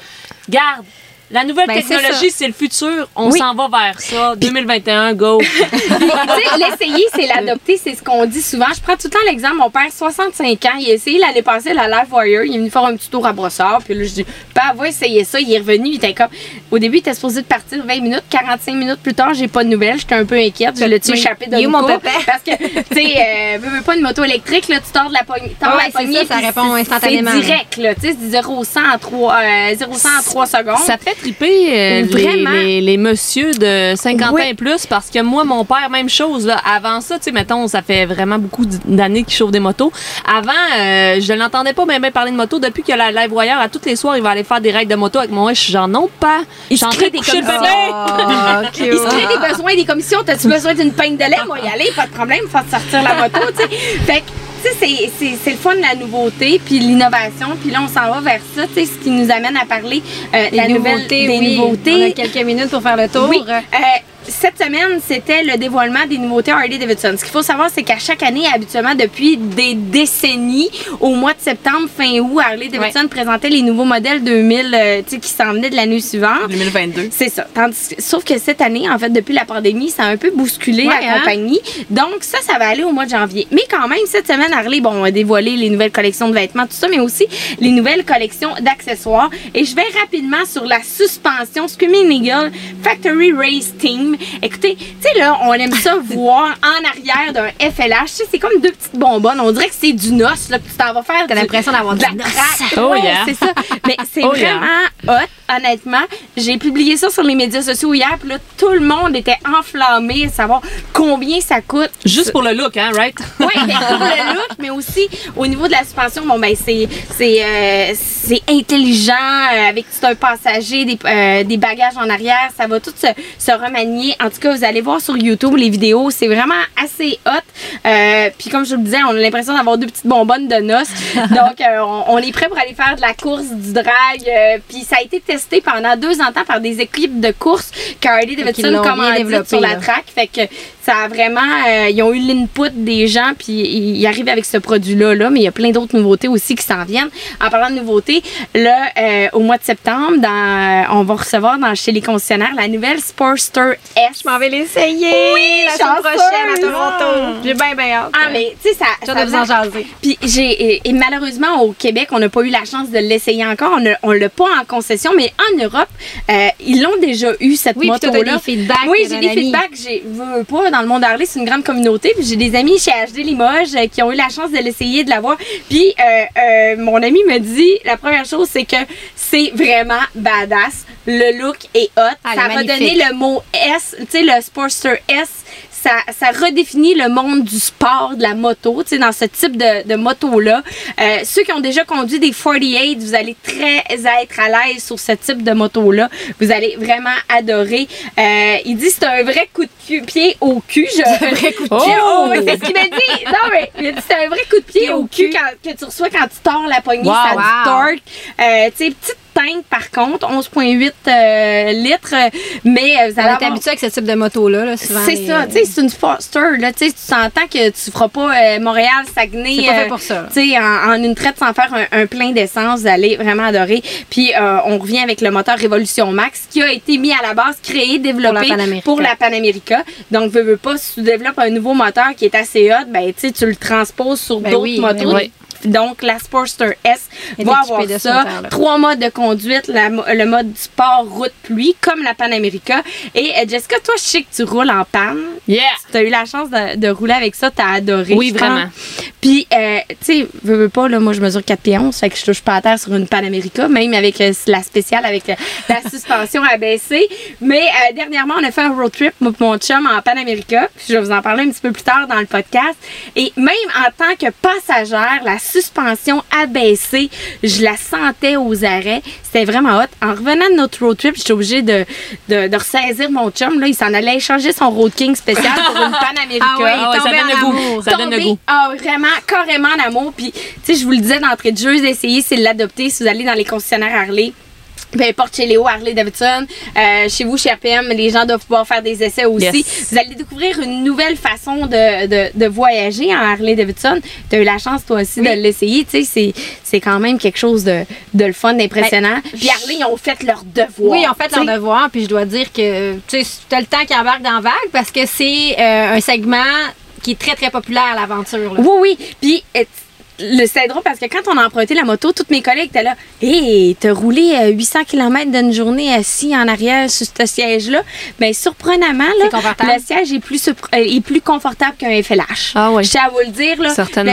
Garde, la nouvelle Ben, technologie, c'est le futur. On Oui. s'en va vers ça. 2021, go. l'essayer, c'est l'adopter, c'est ce qu'on dit souvent. Je prends tout le temps l'exemple, mon père, 65 ans, il a essayé l'année passée la Life Warrior, il est venu faire un petit tour à brossard, puis là, je dis, bah, va essayer ça, il est revenu, il était comme, au début, il était supposé de partir 20 minutes, 45 minutes plus tard, j'ai pas de nouvelles, j'étais un peu inquiète, je l'ai-tu échappé de mon pépé? Parce que, tu sais, euh, veux, pas une moto électrique, là, tu tords de la poignée, Ouais, la c'est poignée, ça, ça répond instantanément. C'est direct, là, tu sais, c'est 0 au 100 en 3, euh, 0 au 100 en 3 secondes. Ça fait triper euh, les, les, les messieurs de 50 Oui. ans et plus parce que moi, mon père, même chose. Là, avant ça, tu sais, mettons, ça fait vraiment beaucoup d'années qu'il chauffe des motos. Avant, euh, je l'entendais pas même parler de moto. Depuis que la Live Wire, à tous les soirs, il va aller faire des règles de moto avec moi. Je suis genre, non, pas. En train de des commissions. Ah, Il se crée des besoins, des commissions. T'as-tu besoin d'une peigne de lait? Moi, y aller, pas de problème, faire sortir la moto, tu sais. Fait que, tu sais, c'est- le fun de la nouveauté, puis l'innovation, puis là, on s'en va vers ça, tu sais, ce qui nous amène à parler euh, de la nouvelle, des oui. nouveautés. On a quelques minutes pour faire le tour. Oui. Euh, cette semaine, c'était le dévoilement des nouveautés Harley Davidson. Ce qu'il faut savoir, c'est qu'à chaque année, habituellement, depuis des décennies, au mois de septembre, fin août, Harley Davidson présentait les nouveaux modèles 2000 euh, tu sais, qui s'en venaient de l'année suivante. 2022. C'est ça. Tandis que- sauf que cette année, en fait, depuis la pandémie, ça a un peu bousculé Ouais, la hein? compagnie. Donc, ça, ça va aller au mois de janvier. Mais quand même, cette semaine, Harley, bon, on a dévoilé les nouvelles collections de vêtements, tout ça, mais aussi les nouvelles collections d'accessoires. Et je vais rapidement sur la suspension Screaming Eagle Factory Race Team. Écoutez, tu sais, là, on aime ça voir en arrière d'un FLH. Tu sais, c'est comme deux petites bonbonnes. On dirait que c'est du nos, là, que tu t'en vas faire. T'as l'impression d'avoir de du la craque. Oh, yeah. c'est ça. Mais c'est Oh, yeah. vraiment hot, honnêtement. J'ai publié ça sur les médias sociaux hier, puis là, tout le monde était enflammé à savoir combien ça coûte. Juste pour le look, hein, right? Oui, pour le look, mais aussi au niveau de la suspension, bon, ben, c'est, c'est, euh, intelligent, euh, avec tout un passager, des, euh, des bagages en arrière, ça va tout se, se remanier. En tout cas, vous allez voir sur YouTube les vidéos, c'est vraiment assez hot. Euh, puis comme je vous le disais, on a l'impression d'avoir deux petites bonbonnes de noces. Donc, euh, on, on est prêt pour aller faire de la course, du drag. euh, puis ça a été testé pendant deux ans de temps par des équipes de course que Harley Davidson développé, sur la track. Fait que ça a vraiment. euh, ils ont eu l'input des gens, puis ils arrivent avec ce produit-là, là, mais il y a plein d'autres nouveautés aussi qui s'en viennent. En parlant de nouveautés, là, euh, au mois de septembre, dans, euh, on va recevoir dans, chez les concessionnaires la nouvelle Sportster S. Je m'en vais l'essayer Oui, la semaine prochaine à Toronto. J'ai bien, bien hâte. Ah, mais tu sais, ça. J'ai ça hâte de vous en jaser. Puis j'ai et, et malheureusement au Québec, on n'a pas eu la chance de l'essayer encore. On On l'a pas en concession, mais en Europe, euh, ils l'ont déjà eu cette Oui, puis toi, moto t'as là. des feedbacks Oui, d'un j'ai des feedbacks. J'ai veux pas dans le monde Harley, c'est une grande communauté. Puis j'ai des amis chez HD Limoges euh, qui ont eu la chance de l'essayer, de l'avoir. Puis euh, euh, mon ami me dit la première chose, c'est que c'est vraiment badass. Le look est hot. Ah, ça magnifique. donner le mot S, tu sais, le Sportster S. Ça, ça redéfinit le monde du sport, de la moto, tu sais, dans ce type de, de moto-là. Euh, ceux qui ont déjà conduit des 48, vous allez très être à l'aise sur ce type de moto-là. Vous allez vraiment adorer. Euh, il dit c'est un vrai coup de cul- pied au cul. Je... Un vrai coup de pied. Oh, oui, c'est ce qu'il m'a dit. Non, mais il a dit c'est un vrai coup de pied au cul quand, que tu reçois quand tu tords la poignée. Wow. ça Wow. Euh, tu sais, petite teinte par contre, 11,8 euh, litres. Mais euh, vous allez avoir- habitué avec ce type de moto-là. Là, c'est les- ça, tu sais, c'est une Foster, là, tu sais, tu s'entends que tu feras pas euh, Montréal, Saguenay. C'est pas fait euh, pour ça. Tu sais, en, en une traite sans faire un, un plein d'essence, vous allez vraiment adorer. Puis euh, on revient avec le moteur Révolution Max qui a été mis à la base, créé, développé pour la Panamérica. Donc, veux, veux pas, si tu développes un nouveau moteur qui est assez hot, ben tu le transposes sur Ben d'autres oui, motos. ben oui. Donc, la Sportster S Elle va avoir ça. Trois modes de conduite, la le mode sport, route, pluie, comme la Pan America. Et euh, Jessica, toi, je sais que tu roules en panne. Yeah! Tu as eu la chance de, de rouler avec ça, tu as adoré. Oui, vraiment. Puis, euh, tu sais, veux, veux pas, là, moi, je mesure 4 pieds 11, fait que je touche pas à terre sur une Pan America, même avec euh, la spéciale, avec euh, la suspension abaissée. Mais dernièrement, on a fait un road trip, moi mon chum, en Pan America. Puis je vais vous en parler un petit peu plus tard dans le podcast. Et même en tant que passagère, la suspension abaissée, je la sentais aux arrêts. C'était vraiment hot. En revenant de notre road trip, j'étais obligée de, de, de ressaisir mon chum. Là, il s'en allait échanger son Road King spécial pour une Pan America. Ah ouais, Ah ouais, ça donne le goût. Ça donne le goût. Ah, vraiment, carrément en amour. Puis, tu sais, je vous le disais d'entrée de jeu, d'essayer, c'est de l'adopter si vous allez dans les concessionnaires Harley. Peu importe chez Léo, Harley Davidson, euh, chez vous, chez RPM, les gens doivent pouvoir faire des essais aussi. Yes. Vous allez découvrir une nouvelle façon de, de, de voyager en Harley Davidson. Tu as eu la chance, toi aussi, de l'essayer. Tu sais, c'est- quand même quelque chose de, de le fun, d'impressionnant. Puis Harley, ils ont fait leur devoir. Oui, ils ont fait tu sais. leur devoir, puis je dois dire que tu t'as le temps qu'ils embarquent dans Vague parce que c'est euh, un segment qui est très, très populaire, l'aventure. Oui, oui. Puis, euh, le c'est drôle parce que quand on a emprunté la moto, toutes mes collègues étaient là. Hé, t'as roulé euh, 800 km d'une journée assis en arrière sur ce siège-là. Mais surprenamment, là, le siège est plus, euh, est plus confortable qu'un FLH. Ah oui. Je tiens à vous le dire. Là.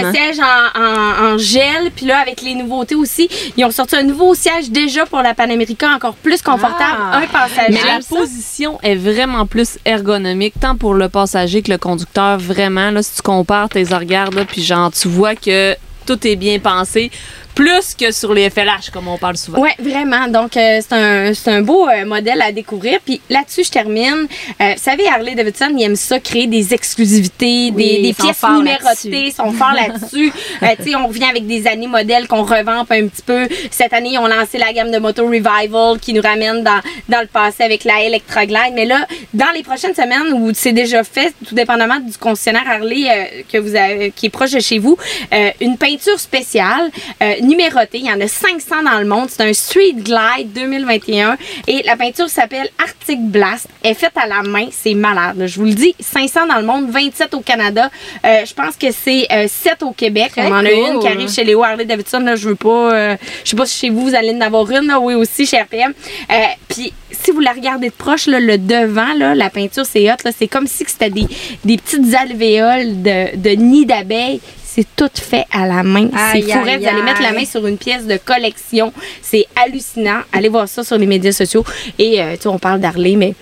Le siège en, en- en gel, puis là, avec les nouveautés aussi, ils ont sorti un nouveau siège déjà pour la Pan America, encore plus confortable. Ah. Un passager. Mais la position est vraiment plus ergonomique, tant pour le passager que le conducteur. Vraiment, là, si tu compares tes regards, puis genre, tu vois que tout est bien pensé, plus que sur les FLH, comme on parle souvent. Oui, vraiment. Donc, euh, c'est un, c'est un beau euh, modèle à découvrir. Puis là-dessus, je termine. Euh, vous savez, Harley Davidson, ils aiment ça, créer des exclusivités, Oui, des, des pièces numérotées. Ils sont forts là-dessus. Euh, tu sais, on revient avec des années modèles qu'on revampe un petit peu. Cette année, ils ont lancé la gamme de moto Revival qui nous ramène dans, dans le passé avec la Electra Glide. Mais là, dans les prochaines semaines où c'est déjà fait, tout dépendamment du concessionnaire Harley euh, que vous avez, qui est proche de chez vous, euh, une peinture spéciale euh, numérotée. Il y en a 500 dans le monde. C'est un Street Glide 2021 et la peinture s'appelle Arctic Blast. Elle est faite à la main. C'est malade. là. Je vous le dis, 500 dans le monde, 27 au Canada. Euh, je pense que c'est euh, 7 au Québec. Très On en a une qui arrive chez Léo Harley Davidson. Là, je veux pas. euh, je sais pas si chez vous vous allez en avoir une. Là, oui aussi chez RPM. Euh, Puis si vous la regardez de proche, là, le devant, là, la peinture c'est hot. C'est comme si c'était des, des petites alvéoles de, de nids d'abeilles. C'est tout fait à la main. C'est fou. Vous allez mettre la main sur une pièce de collection. C'est hallucinant. Allez voir ça sur les médias sociaux. Et euh, tu on parle d'Harley, mais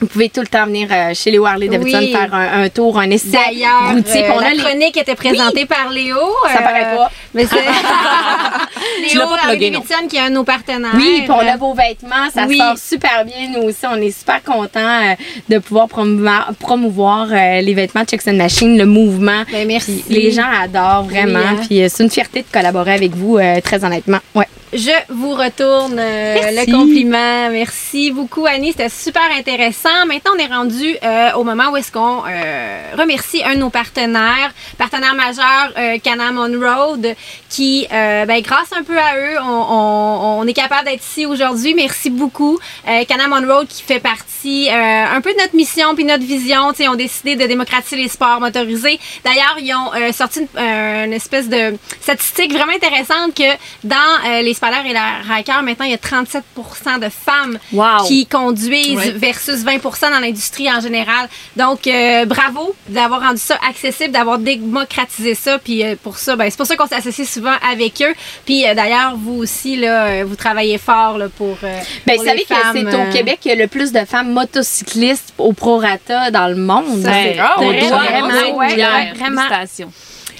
vous pouvez tout le temps venir euh, chez Léo Harley Davidson Oui. faire un, un tour, un essai D'ailleurs, euh, la les- chronique était présentée par Léo. Ça paraît pas. Mais c'est Léo pas Harley plugué. Davidson qui est un de nos partenaires. Oui, on a vos vêtements, ça Oui. sort super bien. Nous aussi, on est super contents euh, de pouvoir promouvoir, promouvoir euh, les vêtements de and Machine, le mouvement. Ben, merci. Puis les gens adorent vraiment. Hein. Puis euh, c'est une fierté de collaborer avec vous, euh, très honnêtement. Ouais. Je vous retourne euh, le compliment. Merci beaucoup, Annie. C'était super intéressant. Maintenant, on est rendu euh, au moment où est-ce qu'on euh, remercie un de nos partenaires, partenaire majeur, euh, Canam On Road, qui, euh, ben, grâce un peu à eux, on, on- on est capable d'être ici aujourd'hui. Merci beaucoup. Canam On Road qui fait partie un peu de notre mission puis notre vision. Ils ont décidé de démocratiser les sports motorisés. D'ailleurs, ils ont sorti une, une espèce de statistique vraiment intéressante que dans les spalers et la Riker, maintenant, il y a 37 de femmes Wow. qui conduisent versus 20 dans l'industrie en général. Donc, euh, bravo d'avoir rendu ça accessible, d'avoir démocratisé ça. Puis euh, pour ça, ben, c'est pour ça qu'on s'associe souvent avec eux. Puis euh, d'ailleurs, vous aussi, là, vous travaillez fort là, pour. euh, Ben, pour vous savez les que femmes, c'est au Québec qu'il y a le plus de femmes motocyclistes au prorata dans le monde. Ça, c'est- Ben, Oh, doit ouais, vraiment, ouais, vraiment.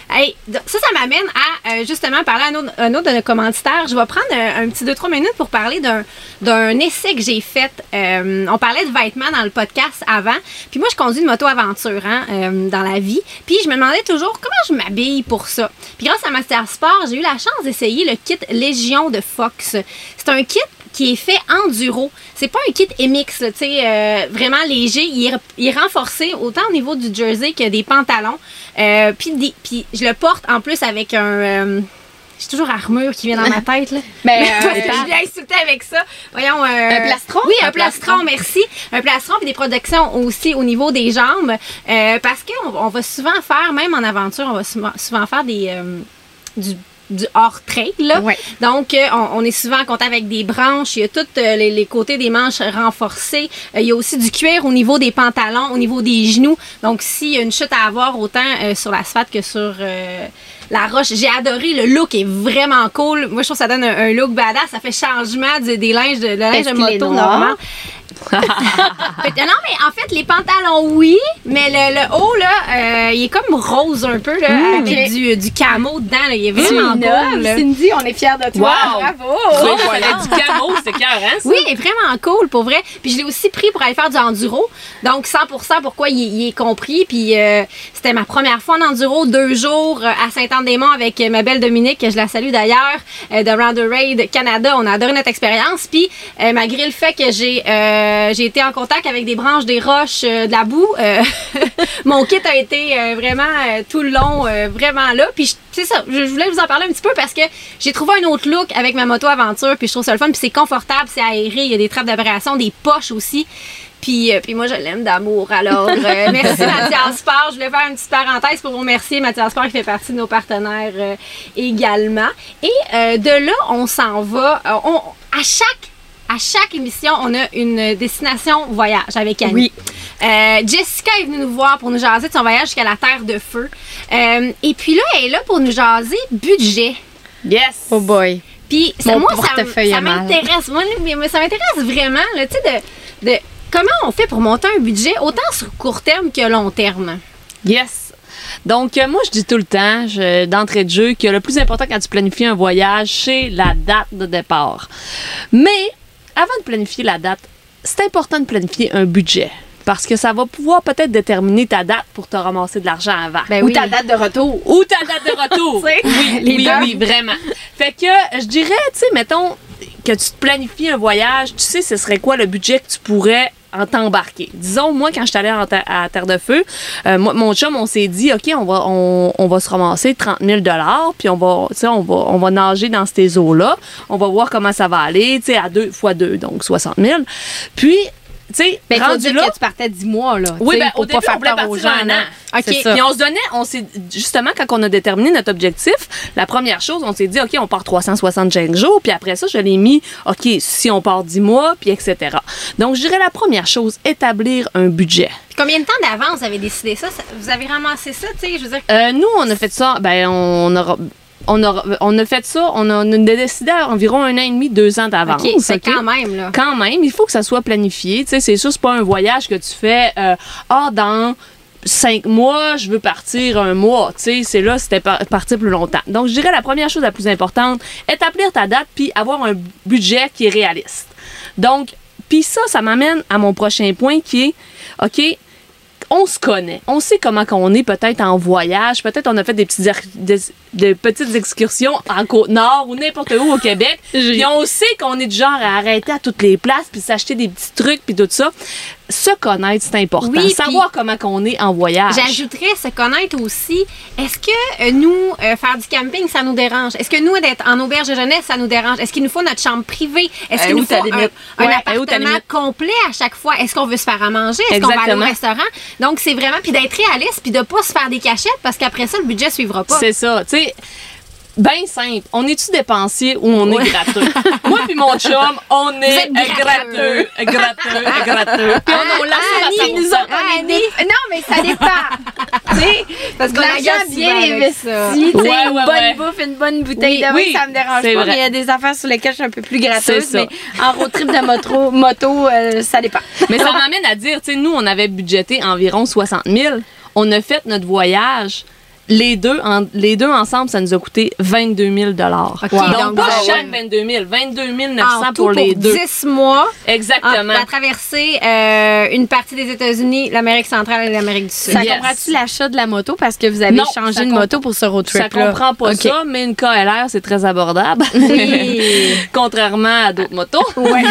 Hey, ça, ça m'amène à euh, justement parler à un autre, de nos commanditaires. Je vais prendre un, petit 2-3 minutes pour parler d'un, essai que j'ai fait. Euh, on parlait de vêtements dans le podcast avant. Puis moi, je conduis une moto-aventure hein, euh, dans la vie. Puis je me demandais toujours comment je m'habille pour ça. Puis grâce à Master Sport, j'ai eu la chance d'essayer le kit Légion de Fox. C'est un kit qui est fait enduro. C'est pas un kit MX, tu sais, euh, vraiment léger. Il est, il est renforcé autant au niveau du jersey que des pantalons. Euh, puis, je le porte en plus avec un. euh, j'ai toujours armure qui vient dans ma tête. Là. Ben, Parce que euh, je viens insulter avec ça. Voyons. euh, Un plastron? Oui, un, Un plastron, plastron. merci. Un plastron puis des protections aussi au niveau des jambes. Euh, parce qu'on on va souvent faire, même en aventure, on va souvent, souvent faire des. du du hors trail. là. Ouais. Donc, euh, on, on est souvent en contact avec des branches. Il y a tous euh, les, les côtés des manches renforcés. Euh, il y a aussi du cuir au niveau des pantalons, au niveau des genoux. Donc, s'il y a une chute à avoir, autant sur l'asphalte que sur la roche. J'ai adoré. Le look est vraiment cool. Moi, je trouve que ça donne un, un look badass. Ça fait changement des linges de, linge de moto normal. Non, mais en fait, les pantalons, oui, mais le, le haut, là, euh, il est comme rose un peu, là, avec ok. du, du camo dedans. Là. Il est vraiment là. Cindy, on est fiers de toi. Wow. Bravo. Oh, du camo, c'était cœur, hein? ça? Oui, il est vraiment cool, pour vrai. Puis je l'ai aussi pris pour aller faire du enduro. Donc 100% pourquoi il, il est compris. Puis euh, c'était ma première fois en enduro, deux jours euh, à Saint-Anne-des-Monts avec ma belle Dominique, que je la salue d'ailleurs, de Round the Raid Canada. On a adoré notre expérience. Puis euh, malgré le fait que j'ai euh, j'ai été en contact avec des branches, des roches, euh, de la boue, euh, mon kit a été vraiment tout le long vraiment là. Puis c'est ça, je je voulais vous en parler un petit peu parce que j'ai trouvé un autre look avec ma moto aventure. Puis je trouve ça le fun. Puis c'est confortable, c'est aéré. Il y a des trappes d'aberration, des poches aussi. Puis, euh, puis moi, je l'aime d'amour. Alors, euh, merci Mathias Sport. Je voulais faire une petite parenthèse pour vous remercier. Mathias Sport qui fait partie de nos partenaires euh, également. Et de là, on s'en va. on, à chaque à chaque émission, on a une destination voyage avec Annie. Oui. Euh, Jessica est venue nous voir pour nous jaser de son voyage jusqu'à la Terre de Feu. Euh, et puis là, elle est là pour nous jaser budget. Yes! Oh boy. Puis ça, Mon moi, ça, portefeuille ça m'intéresse. Moi, ça m'intéresse vraiment, tu sais, de, de comment on fait pour monter un budget autant sur court terme que long terme. Yes. Donc, euh, moi, je dis tout le temps, je- d'entrée de jeu, que le plus important quand tu planifies un voyage, c'est la date de départ. Mais, avant de planifier la date, c'est important de planifier un budget. Parce que ça va pouvoir peut-être déterminer ta date pour te ramasser de l'argent avant. Ben Ou ta date de retour. Ou ta date de retour. Oui, les oui, deux. oui, vraiment. Fait que je dirais, tu sais, mettons que tu te planifies un voyage, tu sais, ce serait quoi le budget que tu pourrais en t'embarquer. Disons, moi, quand je suis allée à Terre de Feu, euh, moi, mon chum, on s'est dit, OK, on va, on, va se ramasser 30 000 puis on va, on va, on va nager dans ces eaux-là. On va voir comment ça va aller, tu sais, à deux fois deux, donc 60 000. Puis, tu sais, Ben, rendu là... que tu partais 10 mois, là. Oui, ben, au début, on voulait partir un an. OK. Puis on se donnait, on s'est justement quand on a déterminé notre objectif, la première chose, on s'est dit OK, on part 365 jours, puis après ça, je l'ai mis OK, si on part 10 mois, puis etc. Donc je dirais la première chose, établir un budget. Puis combien de temps d'avance vous avez décidé ça? Vous avez ramassé ça, tu sais, je veux dire. Euh, nous, on a fait ça, ben on a on a, on a fait ça, on a, on a décidé à environ un an et demi, deux ans d'avance. C'est quand même, là. quand même, il faut que ça soit planifié. Tu sais, c'est sûr, c'est pas un voyage que tu fais, euh, ah, dans cinq mois, je veux partir un mois. Tu sais, c'est là, c'était par- partir plus longtemps. Donc, je dirais la première chose la plus importante, établir ta date puis avoir un budget qui est réaliste. Donc, puis ça, ça m'amène à mon prochain point qui est, OK, on se connaît. On sait comment qu'on est peut-être en voyage. Peut-être on a fait des petites, ar- des- des petites excursions en Côte-Nord ou n'importe où au Québec. Puis on sait qu'on est du genre à arrêter à toutes les places puis s'acheter des petits trucs puis tout ça. Se connaître, c'est important. Oui, Savoir comment qu'on est en voyage. J'ajouterais se connaître aussi. Est-ce que euh, nous, euh, faire du camping, ça nous dérange? Est-ce que nous, d'être en auberge de jeunesse, ça nous dérange? Est-ce qu'il nous faut notre chambre privée? Est-ce Eh, qu'il nous faut un, Ouais, appartement complet à chaque fois? Est-ce qu'on veut se faire à manger? Est-ce qu'on va aller au restaurant? Donc, c'est vraiment, puis d'être réaliste, puis de pas se faire des cachettes, parce qu'après ça, le budget suivra pas. C'est ça, tu sais. Ben simple. On est-tu dépensier ou on est gratteux? Moi puis mon chum, on est gratteux. gratteux, gratteux, gratteux. Puis on, on lance Ah, la nous autres, Ah, Non, mais ça dépend. tu sais, Parce qu'on agace bien investi, sais, Ouais, une ouais, bonne ouais. bouffe, une bonne bouteille Oui, de vin, oui, ça me dérange pas. vrai. Mais il y a des affaires sur lesquelles je suis un peu plus gratteuse. Mais en road trip de moto, moto euh, ça dépend. Mais ça m'amène à dire, tu sais, nous, on avait budgété environ 60 000. On a fait notre voyage. Les deux, en- les deux ensemble, ça nous a coûté 22 000 OK, Donc, donc, pas chaque ouais. 22 000, 22 900 En tout, pour les deux. 10 mois, Exactement. à traverser euh, une partie des États-Unis, l'Amérique centrale et l'Amérique du Sud. Ça Yes. comprend-tu l'achat de la moto? Parce que vous avez Non, changé ça de moto pour ce road Ça trip-là? comprend pas ça, mais une KLR, c'est très abordable. Oui. Contrairement à d'autres motos. Ouais.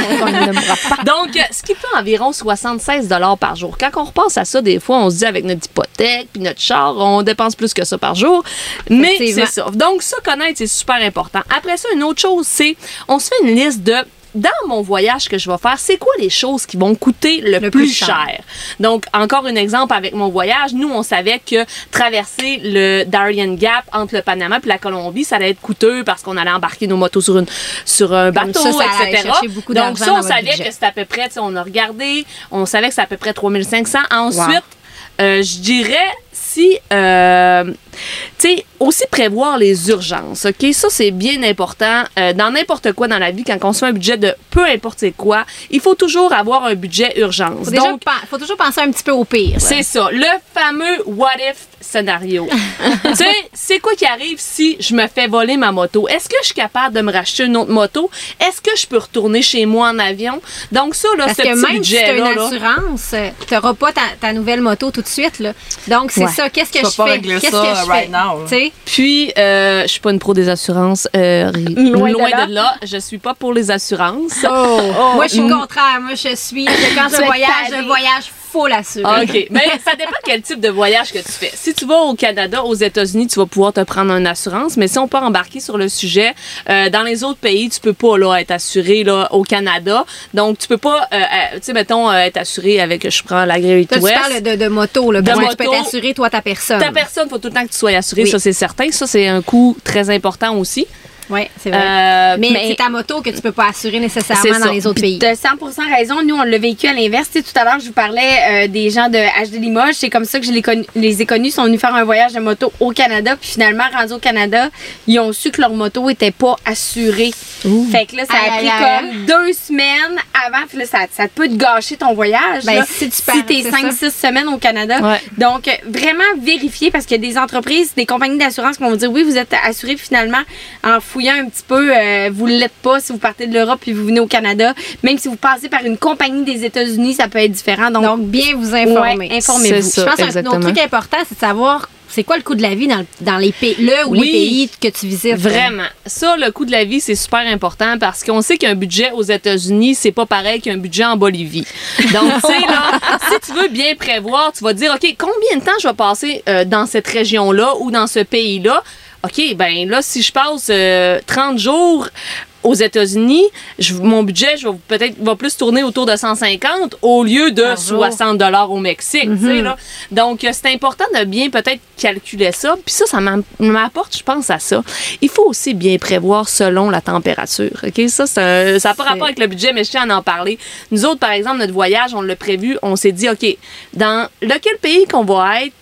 Donc, euh, ce qui fait environ 76 par jour. Quand on repense à ça, des fois, on se dit avec notre hypothèque puis notre char, on dépense plus que ça par jour. Mais c'est ça. Donc, ça, connaître, c'est super important. Après ça, une autre chose, c'est on se fait une liste de dans mon voyage que je vais faire, c'est quoi les choses qui vont coûter le, Le plus, cher? cher? Donc, encore un exemple avec mon voyage. Nous, on savait que traverser le Darien Gap entre le Panama et la Colombie, ça allait être coûteux parce qu'on allait embarquer nos motos sur, une, sur un Comme bateau, ça, ça allait etc. Donc, ça, on savait budget. que c'était à peu près, tu sais, on a regardé, on savait que c'était à peu près 3500. Ensuite, euh, je dirais si, euh, tu sais, aussi prévoir les urgences, OK? Ça, c'est bien important. Euh, dans n'importe quoi dans la vie, quand on se fait un budget de peu importe c'est quoi, il faut toujours avoir un budget urgence. Faut, déjà Donc, pen- faut toujours penser un petit peu au pire. c'est ça, le fameux what if scénario. tu sais, c'est quoi qui arrive si je me fais voler ma moto? Est-ce que je suis capable de me racheter une autre moto? Est-ce que je peux retourner chez moi en avion? Donc ça, là, Parce ce que petit même si tu as une là, assurance, tu n'auras pas ta, ta nouvelle moto tout de suite. Là. Donc, c'est Ouais. ça. Qu'est-ce que je fais? Qu'est-ce que je right now, là. Tu sais, Puis, euh, je suis pas une pro des assurances. euh, Loin de là. de là. Je suis pas pour les assurances. Moi, je suis mm. le contraire. Moi, je suis. Quand je voyage, je voyage full assuré. Ah, OK. Mais ça dépend quel type de voyage que tu fais. Si tu vas au Canada, aux États-Unis, tu vas pouvoir te prendre une assurance. Mais si on peut embarquer sur le sujet, euh, dans les autres pays, tu peux pas là, être assuré là, au Canada. Donc, tu peux pas, euh, euh, tu sais, mettons, euh, être assuré avec, je prends la Toi, tu parles de, de moto. Là, De que tu peux moto. t'assurer, toi, ta personne. Ta personne, faut tout le temps que tu sois assuré, Oui. ça c'est certain. Ça, c'est un coût très important aussi. Oui, c'est vrai. Euh, mais c'est ta moto que tu peux pas assurer nécessairement dans les autres pays. Tu as 100 raison. Nous, on l'a vécu à l'inverse. Tu sais, tout à l'heure, je vous parlais euh, des gens de HD Limoges. C'est comme ça que je les, connu- les ai connus. Ils sont venus faire un voyage de moto au Canada. Puis finalement, rendus au Canada, ils ont su que leur moto était pas assurée. Fait que là, ça a pris comme deux semaines avant. Puis là, ça, ça peut te gâcher ton voyage. Ben, là, si tu si t'es c'est 5-6 semaines au Canada. Ouais. Donc, euh, vraiment vérifier parce qu'il y a des entreprises, des compagnies d'assurance qui vont vous dire oui, vous êtes assuré. Puis finalement, en fouillant un petit peu, euh, vous ne l'êtes pas si vous partez de l'Europe puis vous venez au Canada. Même si vous passez par une compagnie des États-Unis, ça peut être différent. Donc, Donc, bien vous informer. Ouais, informez-vous. Je pense qu'un autre truc important, c'est de savoir c'est quoi le coût de la vie dans, le- dans les pays, le ou Oui. les pays que tu visites? Vraiment. Ça, le coût de la vie, c'est super important parce qu'on sait qu'un budget aux États-Unis, c'est pas pareil qu'un budget en Bolivie. Donc, tu sais, là, si tu veux bien prévoir, tu vas dire, OK, combien de temps je vais passer euh, dans cette région-là ou dans ce pays-là? OK, ben là, si je passe euh, 30 jours aux États-Unis, mon budget, je peut-être va plus tourner autour de 150 au lieu de Par jour. 60 dollars au Mexique, là. Donc euh, c'est important de bien peut-être calculer ça. Puis ça ça m'apporte je pense à ça. Il faut aussi bien prévoir selon la température. OK, ça un- ça n'a pas rapport avec le budget mais je tiens à en parler. Nous autres par exemple notre voyage, on l'a prévu, on s'est dit OK, dans lequel pays qu'on va être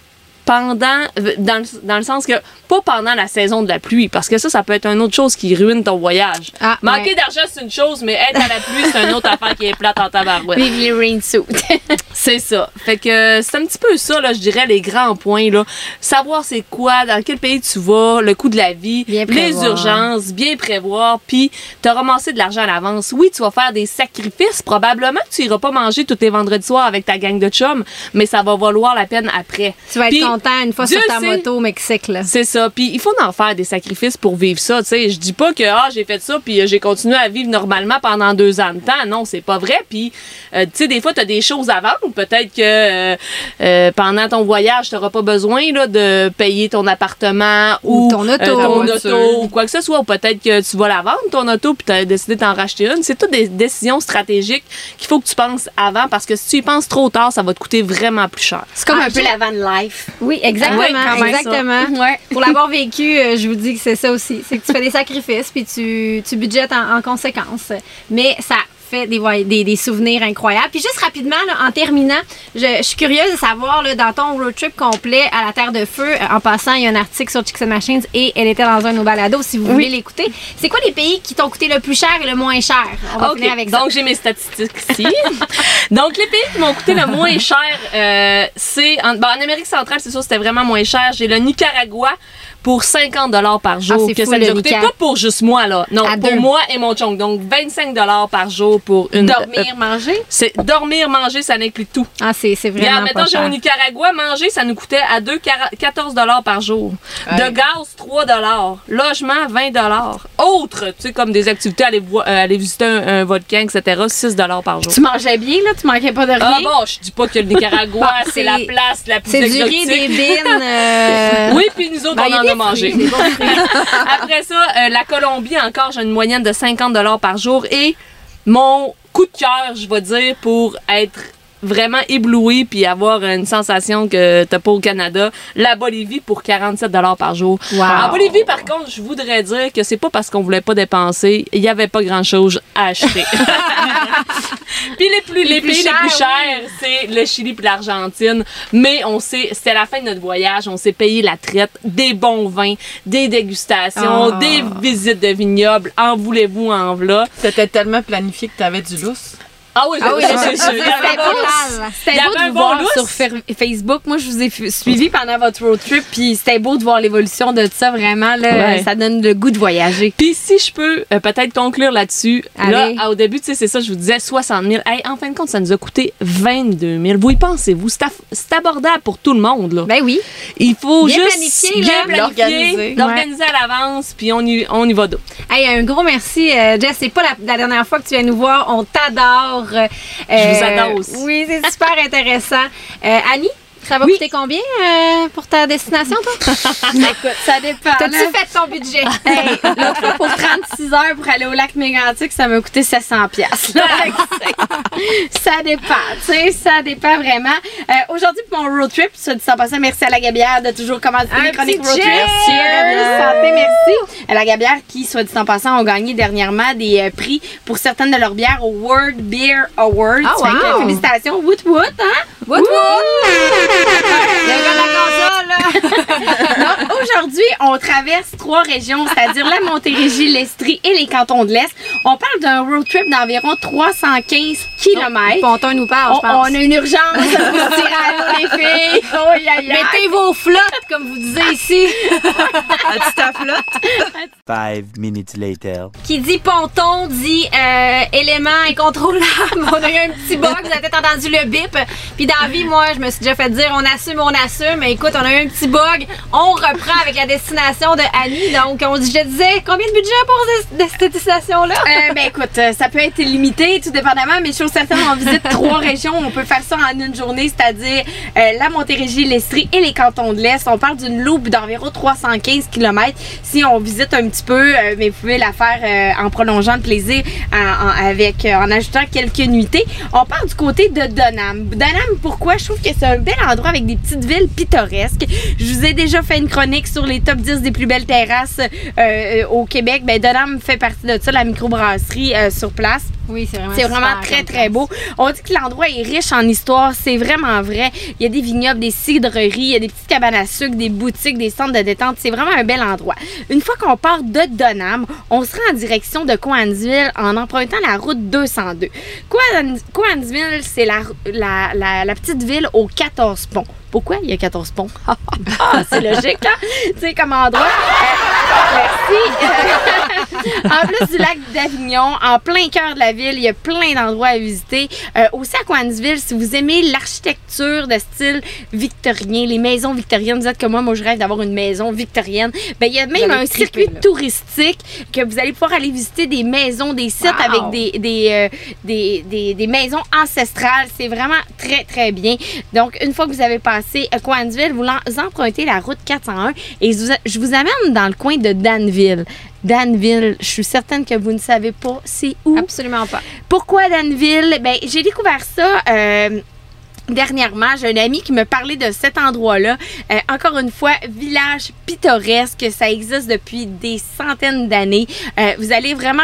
pendant dans le, dans le sens que pas pendant la saison de la pluie parce que ça ça peut être une autre chose qui ruine ton voyage. Ah, Manquer ouais. d'argent c'est une chose mais être à la pluie c'est une autre affaire qui est plate en tabarouette. vive les rain suits. C'est ça. Fait que c'est un petit peu ça, là, je dirais, les grands points. Là. Savoir c'est quoi, dans quel pays tu vas, le coût de la vie, Bien les prévoir. urgences, bien prévoir, puis te ramasser de l'argent à l'avance. Oui, tu vas faire des sacrifices. Probablement que tu iras pas manger tous les vendredis soirs avec ta gang de chums, mais ça va valoir la peine après. Tu vas être Puis, une fois Dieu sur ta sait- moto au Mexique. Là. c'est ça. Puis il faut en faire des sacrifices pour vivre ça. Tu sais, je dis pas que ah j'ai fait ça puis euh, j'ai continué à vivre normalement pendant deux ans de temps. Non, c'est pas vrai. Puis euh, tu sais, des fois t'as des choses à vendre. Peut-être que euh, euh, pendant ton voyage t'auras pas besoin là de payer ton appartement ou, Ou ton auto. euh, ton ou quoi que ce soit. Ou peut-être que tu vas la vendre ton auto puis t'as décidé d'en racheter une. C'est toutes des décisions stratégiques qu'il faut que tu penses avant parce que si tu y penses trop tard, ça va te coûter vraiment plus cher. C'est comme Ah, un peu la van life. Oui, exactement. Ouais, quand même, ça. exactement. Ouais. Pour l'avoir vécu, euh, je vous dis que c'est ça aussi. C'est que tu fais des sacrifices puis tu, tu budgètes en, en conséquence. Mais ça fait des, voy- des, des souvenirs incroyables. Puis juste rapidement, là, en terminant, je, je suis curieuse de savoir, là, dans ton road trip complet à la Terre de Feu, euh, en passant, il y a un article sur Chicks and Machines et elle était dans un balados, si vous voulez l'écouter. C'est quoi les pays qui t'ont coûté le plus cher et le moins cher? On va OK, finir avec ça. donc j'ai mes statistiques ici. donc les pays qui m'ont coûté le moins cher, euh, c'est en, ben, en Amérique centrale, c'est sûr, c'était vraiment moins cher. J'ai le Nicaragua pour 50 dollars par jour. Ah, c'est que fou, ça nous a coûté pas pour juste moi là, non, À pour deux. moi et mon chong. Donc 25 dollars par jour pour une Dormir, manger? c'est dormir, manger, ça inclut tout. Ah, c'est c'est vraiment Regarde, mettons, j'ai au Nicaragua, manger, ça nous coûtait à 2, 14 dollars par jour. De gaz, 3 dollars. Logement, 20 dollars. Autres, tu sais, comme des activités, aller, euh, aller visiter un, un volcan, etc., 6 dollars par jour. Tu mangeais bien, là? Tu manquais pas de rien? Ah bon, je dis pas que le Nicaragua, Bon, c'est la place la plus C'est du exotique. riz, des bines. euh, Oui, puis nous autres, ben, on a en des a mangé. Après ça, euh, la Colombie, encore, j'ai une moyenne de 50 par jour et mon coup de cœur, je vais dire, pour être vraiment ébloui puis avoir une sensation que t'as pas au Canada, la Bolivie pour 47 dollars par jour. En Bolivie, par contre, je voudrais dire que c'est pas parce qu'on voulait pas dépenser, il y avait pas grand chose à acheter. puis les plus les, pays les plus chers, c'est le Chili puis l'Argentine, mais on sait c'était la fin de notre voyage, on s'est payé la traite, des bons vins, des dégustations, Ah. des visites de vignobles, en voulez-vous en v'là. C'était tellement planifié que t'avais du lousse. Ah oui, Ah oui, c'était. C'était beau de vous bon voir sur Facebook. Moi, je vous ai suivi pendant votre road trip, puis c'était beau de voir l'évolution de ça. Vraiment, là, Ouais. ça donne le goût de voyager. Puis si je peux euh, peut-être conclure là-dessus, là, à- au début, tu sais, c'est ça, je vous disais 60 000. Hey, en fin de compte, ça nous a coûté 22 000. Vous y pensez-vous? C'est abordable pour tout le monde, là. Ben oui. Il faut Bien juste planifier, bien L'organiser. l'organiser à l'avance, puis on y, on y va d'eau. Hey, un gros merci, euh, Jess. C'est pas la, la dernière fois que tu viens nous voir. On t'adore. Euh, Je vous adore aussi. Oui, c'est super intéressant. Euh, Annie, ça va coûter combien euh, pour ta destination, toi? Écoute, ça dépend. T'as-tu fait ton budget? Hey, L'autre fois, pour 36 heures pour aller au lac Mégantic, ça m'a coûté 700 pièces. Ça dépend, tu sais, ça dépend vraiment. Euh, Aujourd'hui, pour mon road trip, ça dit en passant, merci à la Gabière de toujours commencer Un les chroniques road trip. Merci santé, merci. À la Gabière qui, soit dit en passant, ont gagné dernièrement des euh, prix pour certaines de leurs bières au World Beer Awards. Ah, wow! félicitations, woot woot, hein? Wout wout! Le Donc, aujourd'hui, on traverse trois régions, c'est-à-dire la Montérégie, l'Estrie et les cantons de l'Est. On parle d'un road trip d'environ 315 km. Ponton nous parle, On, je pense. on a une urgence, se tirer à l'eau, les filles? Oh. Mettez vos flottes, comme vous disiez ici. As-tu ta flotte? Five minutes later. Qui dit ponton dit euh, élément incontrôlable. On a eu un petit bug, vous avez peut-être entendu le bip. Puis dans la vie, moi, je me suis déjà fait dire on assume, on assume. Mais écoute, on a eu un petit bug. On reprend avec la destination de Annie. Donc, on, je disais, combien de budget pour de cette destination-là? Euh, ben écoute, euh, ça peut être limité, tout dépendamment, mais chose certaine, on visite trois régions. On peut faire ça en une journée, c'est-à-dire euh, la Montérégie, l'Estrie et les cantons de l'Est. On parle d'une loupe d'environ 315 km si on visite un petit peu, euh, mais vous pouvez la faire en prolongeant le plaisir, en, en- avec, en ajoutant quelques nuitées. On part du côté de Donham. Donham, pourquoi? Je trouve que c'est un bel endroit avec des petites villes pittoresques. Je vous ai déjà fait une chronique sur les top 10 des plus belles terrasses euh, au Québec. Ben, Donham fait partie de ça, la microbrasserie euh, sur place. Oui, c'est vraiment C'est vraiment très, très beau. On dit que l'endroit est riche en histoire. C'est vraiment vrai. Il y a des vignobles, des cidreries, il y a des petites cabanes à sucre, des boutiques, des centres de détente. C'est vraiment un bel endroit. Une fois qu'on part de Donham, on se rend en direction de Coansville en empruntant la route 202. Coan- Coansville, c'est la, la, la, la petite ville aux 14 ponts. Pourquoi? Il y a 14 ponts? Ah, c'est logique, hein? Tu sais, comme endroit. Euh, merci. en plus du lac d'Avignon, en plein cœur de la ville, il y a plein d'endroits à visiter. Euh, aussi à Coansville, si vous aimez l'architecture de style victorien, les maisons victoriennes, vous êtes comme moi, moi je rêve d'avoir une maison victorienne. Ben, il y a même un circuit là. touristique que vous allez pouvoir aller visiter des maisons, des sites Wow. avec des, des, euh, des, des, des maisons ancestrales. C'est vraiment très, très bien. Donc, une fois que vous avez passé à Coansville, vous, empruntez la route 401 et je vous, je vous amène dans le coin de Danville. Danville, je suis certaine que vous ne savez pas c'est où. Absolument pas. Pourquoi Danville? Ben, j'ai découvert ça. euh, Dernièrement, j'ai un ami qui me parlait de cet endroit-là. Euh, encore une fois, village pittoresque, ça existe depuis des centaines d'années. Euh, vous allez vraiment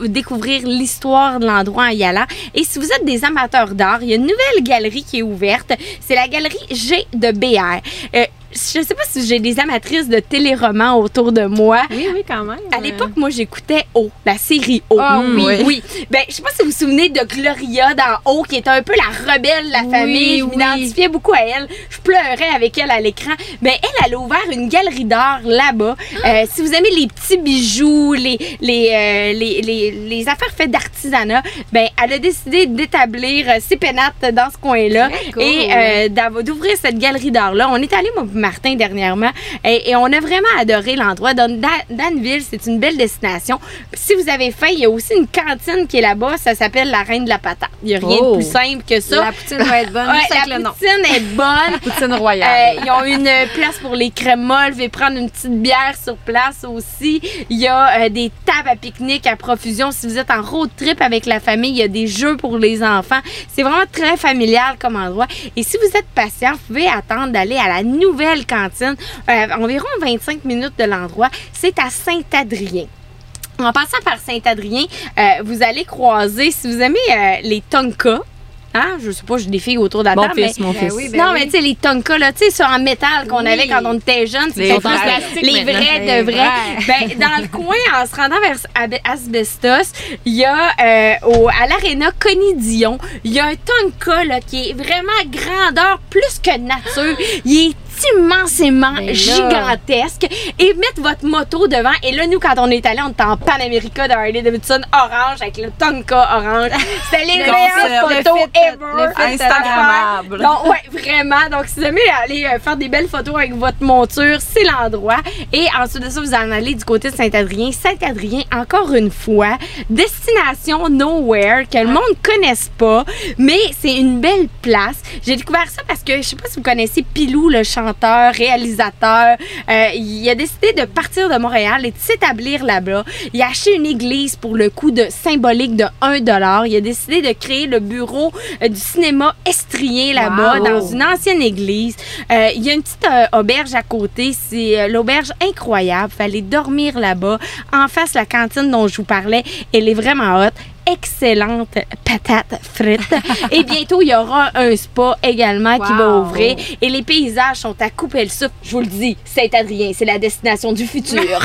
découvrir l'histoire de l'endroit en y allant. Et si vous êtes des amateurs d'art, il y a une nouvelle galerie qui est ouverte. C'est la galerie G de BR. Euh, je sais pas si j'ai des amatrices de téléromans autour de moi. Oui, oui, quand même. À l'époque, moi, j'écoutais O, la série O. Ah Mm, oui. oui. Ben, je sais pas si vous vous souvenez de Gloria dans O, qui était un peu la rebelle de la Oui, famille. Je oui. m'identifiais beaucoup à elle. Je pleurais avec elle à l'écran. Ben, elle, elle a ouvert une galerie d'art là-bas. Euh, si vous aimez les petits bijoux, les, les, euh, les, les, les affaires faites d'artisanat, ben, elle a décidé d'établir euh, ses pénates dans ce coin-là cool. et euh, d'ouvrir cette galerie d'art-là. On est allé, moi, Martin dernièrement. Et, et on a vraiment adoré l'endroit. Dan- Danville, c'est une belle destination. Si vous avez faim, il y a aussi une cantine qui est là-bas. Ça s'appelle la Reine de la Patate. Il n'y a rien Oh. de plus simple que ça. La poutine va être bonne, Ouais, avec la le nom. poutine est bonne. Poutine Euh, royale. ils ont une place pour les crèmes molles. Vais prendre une petite bière sur place aussi. Il y a euh, des tables à pique-nique à profusion. Si vous êtes en road trip avec la famille, il y a des jeux pour les enfants. C'est vraiment très familial comme endroit. Et si vous êtes patient, vous pouvez attendre d'aller à la nouvelle cantine, euh, environ 25 minutes de l'endroit. C'est à Saint-Adrien. En passant par Saint-Adrien, euh, vous allez croiser, si vous aimez euh, les tonka, hein, je sais pas, j'ai des filles autour de la Mon table, fils, mais- mon Ben oui, ben non, oui. mais tu sais, les tonka, là, tu sais, ceux en métal qu'on Oui. avait quand on était jeunes, c'est Les en plastique Les vrais de vrais. Ben, dans le coin, en se rendant vers Asbestos, il y a euh, au, à l'Arena Connie Dion, il y a un tonka là, qui est vraiment grandeur plus que nature. Il est immensément Ben gigantesque et mettre votre moto devant et là nous quand on est allé on était en Panamérica de Harley Davidson orange avec le Tonka orange c'était les Le meilleures photos ever Instagrammable. donc, ouais, vraiment. Donc, si vous aimez aller euh, faire des belles photos avec votre monture, c'est l'endroit. Et ensuite de ça, vous en allez du côté de Saint-Adrien. Saint-Adrien, encore une fois, destination nowhere que le monde ne connaisse pas, mais c'est une belle place. J'ai découvert ça parce que je sais pas si vous connaissez Pilou, le chanteur, réalisateur. Euh, il a décidé de partir de Montréal et de s'établir là-bas. Il a acheté une église pour le coût de symbolique de 1 dollar. Il a décidé de créer le bureau euh, du cinéma estrien là-bas Wow. dans une ancienne église. Euh, il y a une petite auberge à côté. C'est l'auberge incroyable. Fallait dormir là-bas. En face, la cantine dont je vous parlais, elle est vraiment haute. Excellente patate frites. Et bientôt, il y aura un spa également qui va Wow. ouvrir. Et les paysages sont à couper le souffle. Je vous le dis, Saint-Adrien, c'est la destination du futur.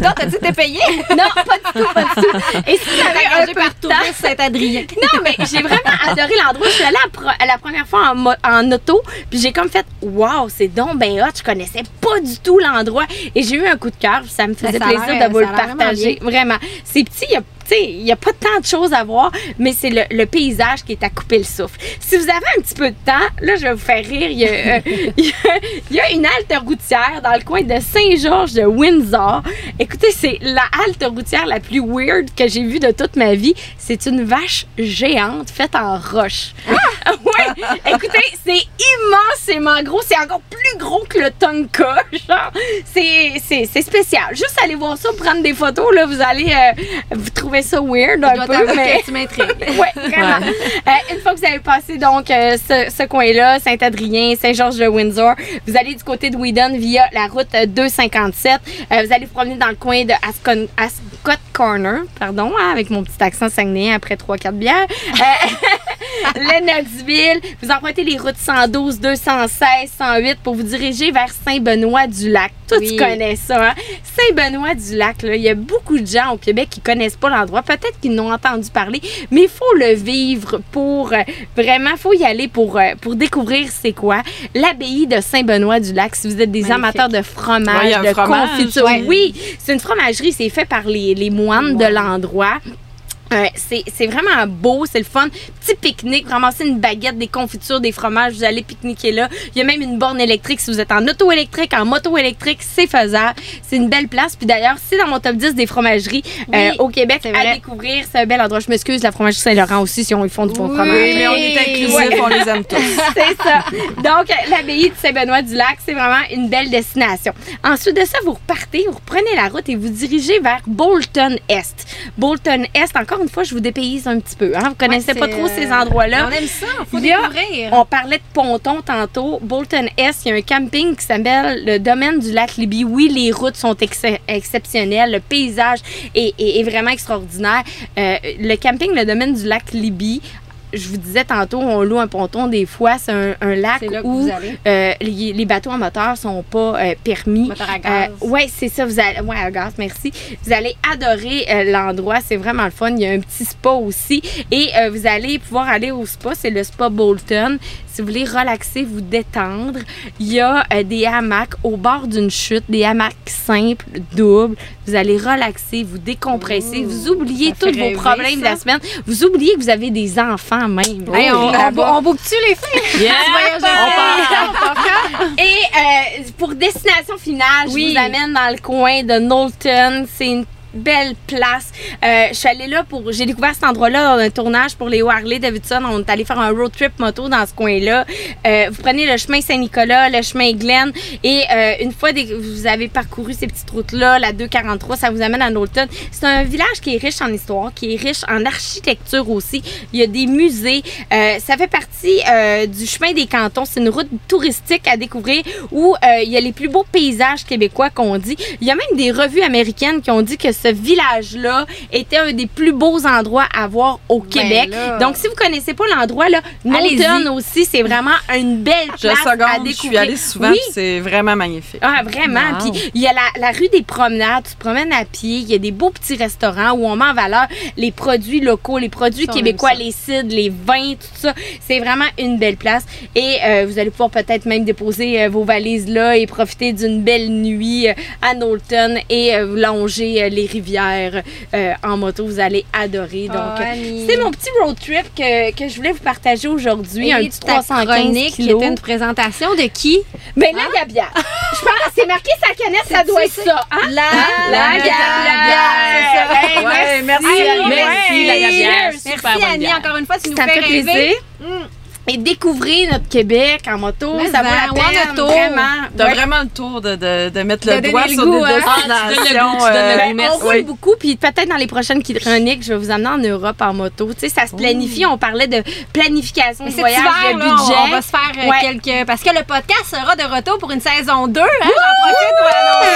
Donc, t'as dit que t'es payé? non, pas du tout, pas du tout. Et si avez un peu par de Saint-Adrien. non, mais j'ai vraiment adoré l'endroit. Je suis allée la, pro- la première fois en, en auto, puis j'ai comme fait Waouh, c'est donc ben hot. Je connaissais pas du tout l'endroit. Et j'ai eu un coup de cœur, ça me faisait Ben, ça a plaisir de vous le vraiment partager. Vraiment. C'est petit, il y a. Il n'y a pas tant de choses à voir, mais c'est le, le paysage qui est à couper le souffle. Si vous avez un petit peu de temps, là, je vais vous faire rire. Il y a, euh, il y a- il y a une halte routière dans le coin de Saint-Georges de Windsor. Écoutez, c'est la halte routière la plus weird que j'ai vue de toute ma vie. C'est une vache géante faite en roche. Ah! ouais, écoutez, c'est immensément gros. C'est encore plus gros que le Tonka. Genre, c'est, spécial. Juste aller voir ça, prendre des photos, là, vous allez euh, vous trouver ça weird un peu. t'avouer Mais... que tu m'intrigues. Ouais, vraiment. Euh, une fois que vous avez passé donc euh, ce, ce coin-là, Saint-Adrien, Saint-Georges de Windsor, vous allez du côté de Whedon via la route euh, 257. Euh, vous allez vous promener dans le coin de Ascon, Ascot Corner, pardon, hein, avec mon petit accent saguenéen après 3-4 bières. Euh, Vous empruntez les routes 112, 216, 108 pour vous diriger vers Saint-Benoît-du-Lac. Toi, Oui. tu connais ça, hein? Saint-Benoît-du-Lac, il y a beaucoup de gens au Québec qui connaissent pas l'endroit. Peut-être qu'ils n'ont entendu parler, mais il faut le vivre pour euh, vraiment, faut y aller pour, euh, pour découvrir c'est quoi. L'abbaye de Saint-Benoît-du-Lac, si vous êtes des Magnifique. amateurs de fromage, Ouais, de fromage, confiture. ouais. Oui, c'est une fromagerie, c'est fait par les, les moines de l'endroit. Euh, c'est vraiment beau, c'est le fun. Petit pique-nique, ramasser une baguette, des confitures, des fromages, vous allez pique-niquer là. Il y a même une borne électrique si vous êtes en auto électrique, en moto électrique, c'est faisable. C'est une belle place. Puis d'ailleurs, c'est dans mon top 10 des fromageries euh, au Québec à découvrir. C'est un bel endroit. Je m'excuse, la fromagerie Saint-Laurent aussi, si on, ils font du bon Oui, fromage. Oui, mais on est inclusif, Ouais. on les aime tous. C'est ça. Donc, l'abbaye de Saint-Benoît-du-Lac, c'est vraiment une belle destination. Ensuite de ça, vous repartez, vous reprenez la route et vous dirigez vers Bolton Est. Bolton Est, encore une fois, je vous dépayse un petit peu. Hein? Vous connaissez Ouais, pas trop ces euh, endroits-là. On aime ça, faut Il y a- découvrir. On parlait de ponton tantôt. Bolton Est, il y a un camping qui s'appelle le domaine du lac Libye. Oui, les routes sont ex- exceptionnelles. Le paysage est, est- est vraiment extraordinaire. Euh, le camping, le domaine du lac Libye, je vous disais tantôt, on loue un ponton des fois. C'est un, un lac où euh, les, les bateaux à moteur sont pas euh, permis. Moteur à gaz. oui, c'est ça. Vous allez, ouais, à gaz, merci. Vous allez adorer euh, l'endroit. C'est vraiment le fun. Il y a un petit spa aussi. Et euh, vous allez pouvoir aller au spa. C'est le spa Bolton. Si vous voulez relaxer, vous détendre, il y a euh, des hamacs au bord d'une chute, des hamacs simples, doubles. Vous allez relaxer, vous décompresser, vous oubliez tous vos problèmes de la semaine. Vous oubliez que vous avez des enfants même. Hey, on, on, on boucle-tu les filles? Yeah. Et euh, pour destination finale, Oui. je vous amène dans le coin de Knowlton. C'est une belle place. Euh, je suis allée là pour. J'ai découvert cet endroit-là dans un tournage pour les Harley Davidson. On est allé faire un road trip moto dans ce coin-là. Euh, vous prenez le chemin Saint-Nicolas, le chemin Glen, et euh, une fois que vous avez parcouru ces petites routes-là, la 243, ça vous amène à Knowlton. C'est un village qui est riche en histoire, qui est riche en architecture aussi. Il y a des musées. Ça fait partie du chemin des cantons. C'est une route touristique à découvrir où il y a les plus beaux paysages québécois qu'on dit. Il y a même des revues américaines qui ont dit que ce village-là était un des plus beaux endroits à voir au Québec. là. Donc, si vous connaissez pas l'endroit, là, aussi, c'est vraiment une belle place à découvrir. je suis allée souvent, Oui. c'est vraiment magnifique. Ah, vraiment. Wow. Puis il y a la, la rue des promenades, tu te promènes à pied, il y a des beaux petits restaurants où on met en valeur les produits locaux, les produits Ça, québécois, les cidres, les vins, tout ça. C'est vraiment une belle place. Et euh, vous allez pouvoir peut-être même déposer euh, vos valises là et profiter d'une belle nuit euh, à Knowlton et longer les rivières euh, en moto. Vous allez adorer. Donc, Oh, euh, c'est mon petit road trip que, que je voulais vous partager aujourd'hui. Un petit 315 chronique qui était une présentation de qui? Ben, la gabière. Je pense, c'est marqué sa canette, ça doit être ça? Hein? La, La gabière. Ouais, merci. Merci, la gabière. Merci Annie, encore une fois, tu nous fais fait rêver. plaisir. Et découvrir notre Québec en moto, Mais ça vaut la peine. auto. Vraiment. T'as Ouais. vraiment le tour de, de, de mettre le doigt le sur goût, des hein. Ah, tu donnes le destinations. goût, tu donnes le euh, goût. Ben, Merci. on roule Oui. beaucoup, puis peut-être dans les prochaines chroniques, je vais vous amener en Europe en moto. Tu sais, ça se planifie. On parlait de planification de voyage, hiver, de là, budget. on va se faire euh, Ouais. quelques... Parce que le podcast sera de retour pour une saison 2. Hein, J'en profite pour l'annoncer.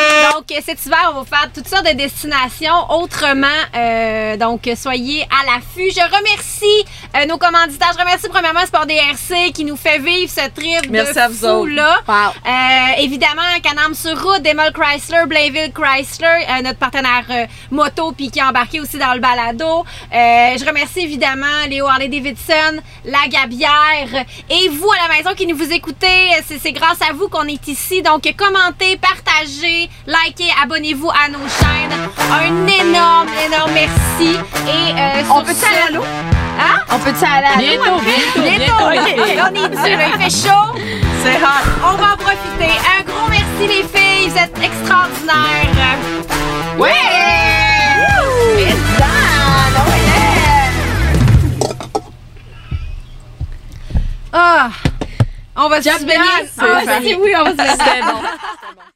Donc, euh, cet hiver, on va faire toutes sortes de destinations autrement. Euh, donc, soyez à l'affût. Je remercie euh, nos commanditaires. Je remercie premièrement Sport DRC qui nous fait vivre ce trip Merci de à vous fou, là. Wow. Euh, évidemment, Canam sur route, Demol Chrysler, Blainville Chrysler, notre partenaire moto, puis qui est embarqué aussi dans le balado. Je remercie évidemment Léo Harley Davidson, La Gabière et vous à la maison qui nous vous écoutez. C'est grâce à vous qu'on est ici. Donc, commentez, partagez, likez, abonnez-vous à nos chaînes. Un énorme, énorme merci. Et euh, On peut ce- aller à l'eau? Hein? On peut-tu aller à l'eau? Bientôt, bientôt, Bientôt, bientôt, les ok, filles. là, on est dû, là, il fait chaud. C'est hot. On va en profiter. Un gros merci les filles, vous êtes extraordinaires. Ouais! Ah, on va se done. Ah, oui, on va se C'était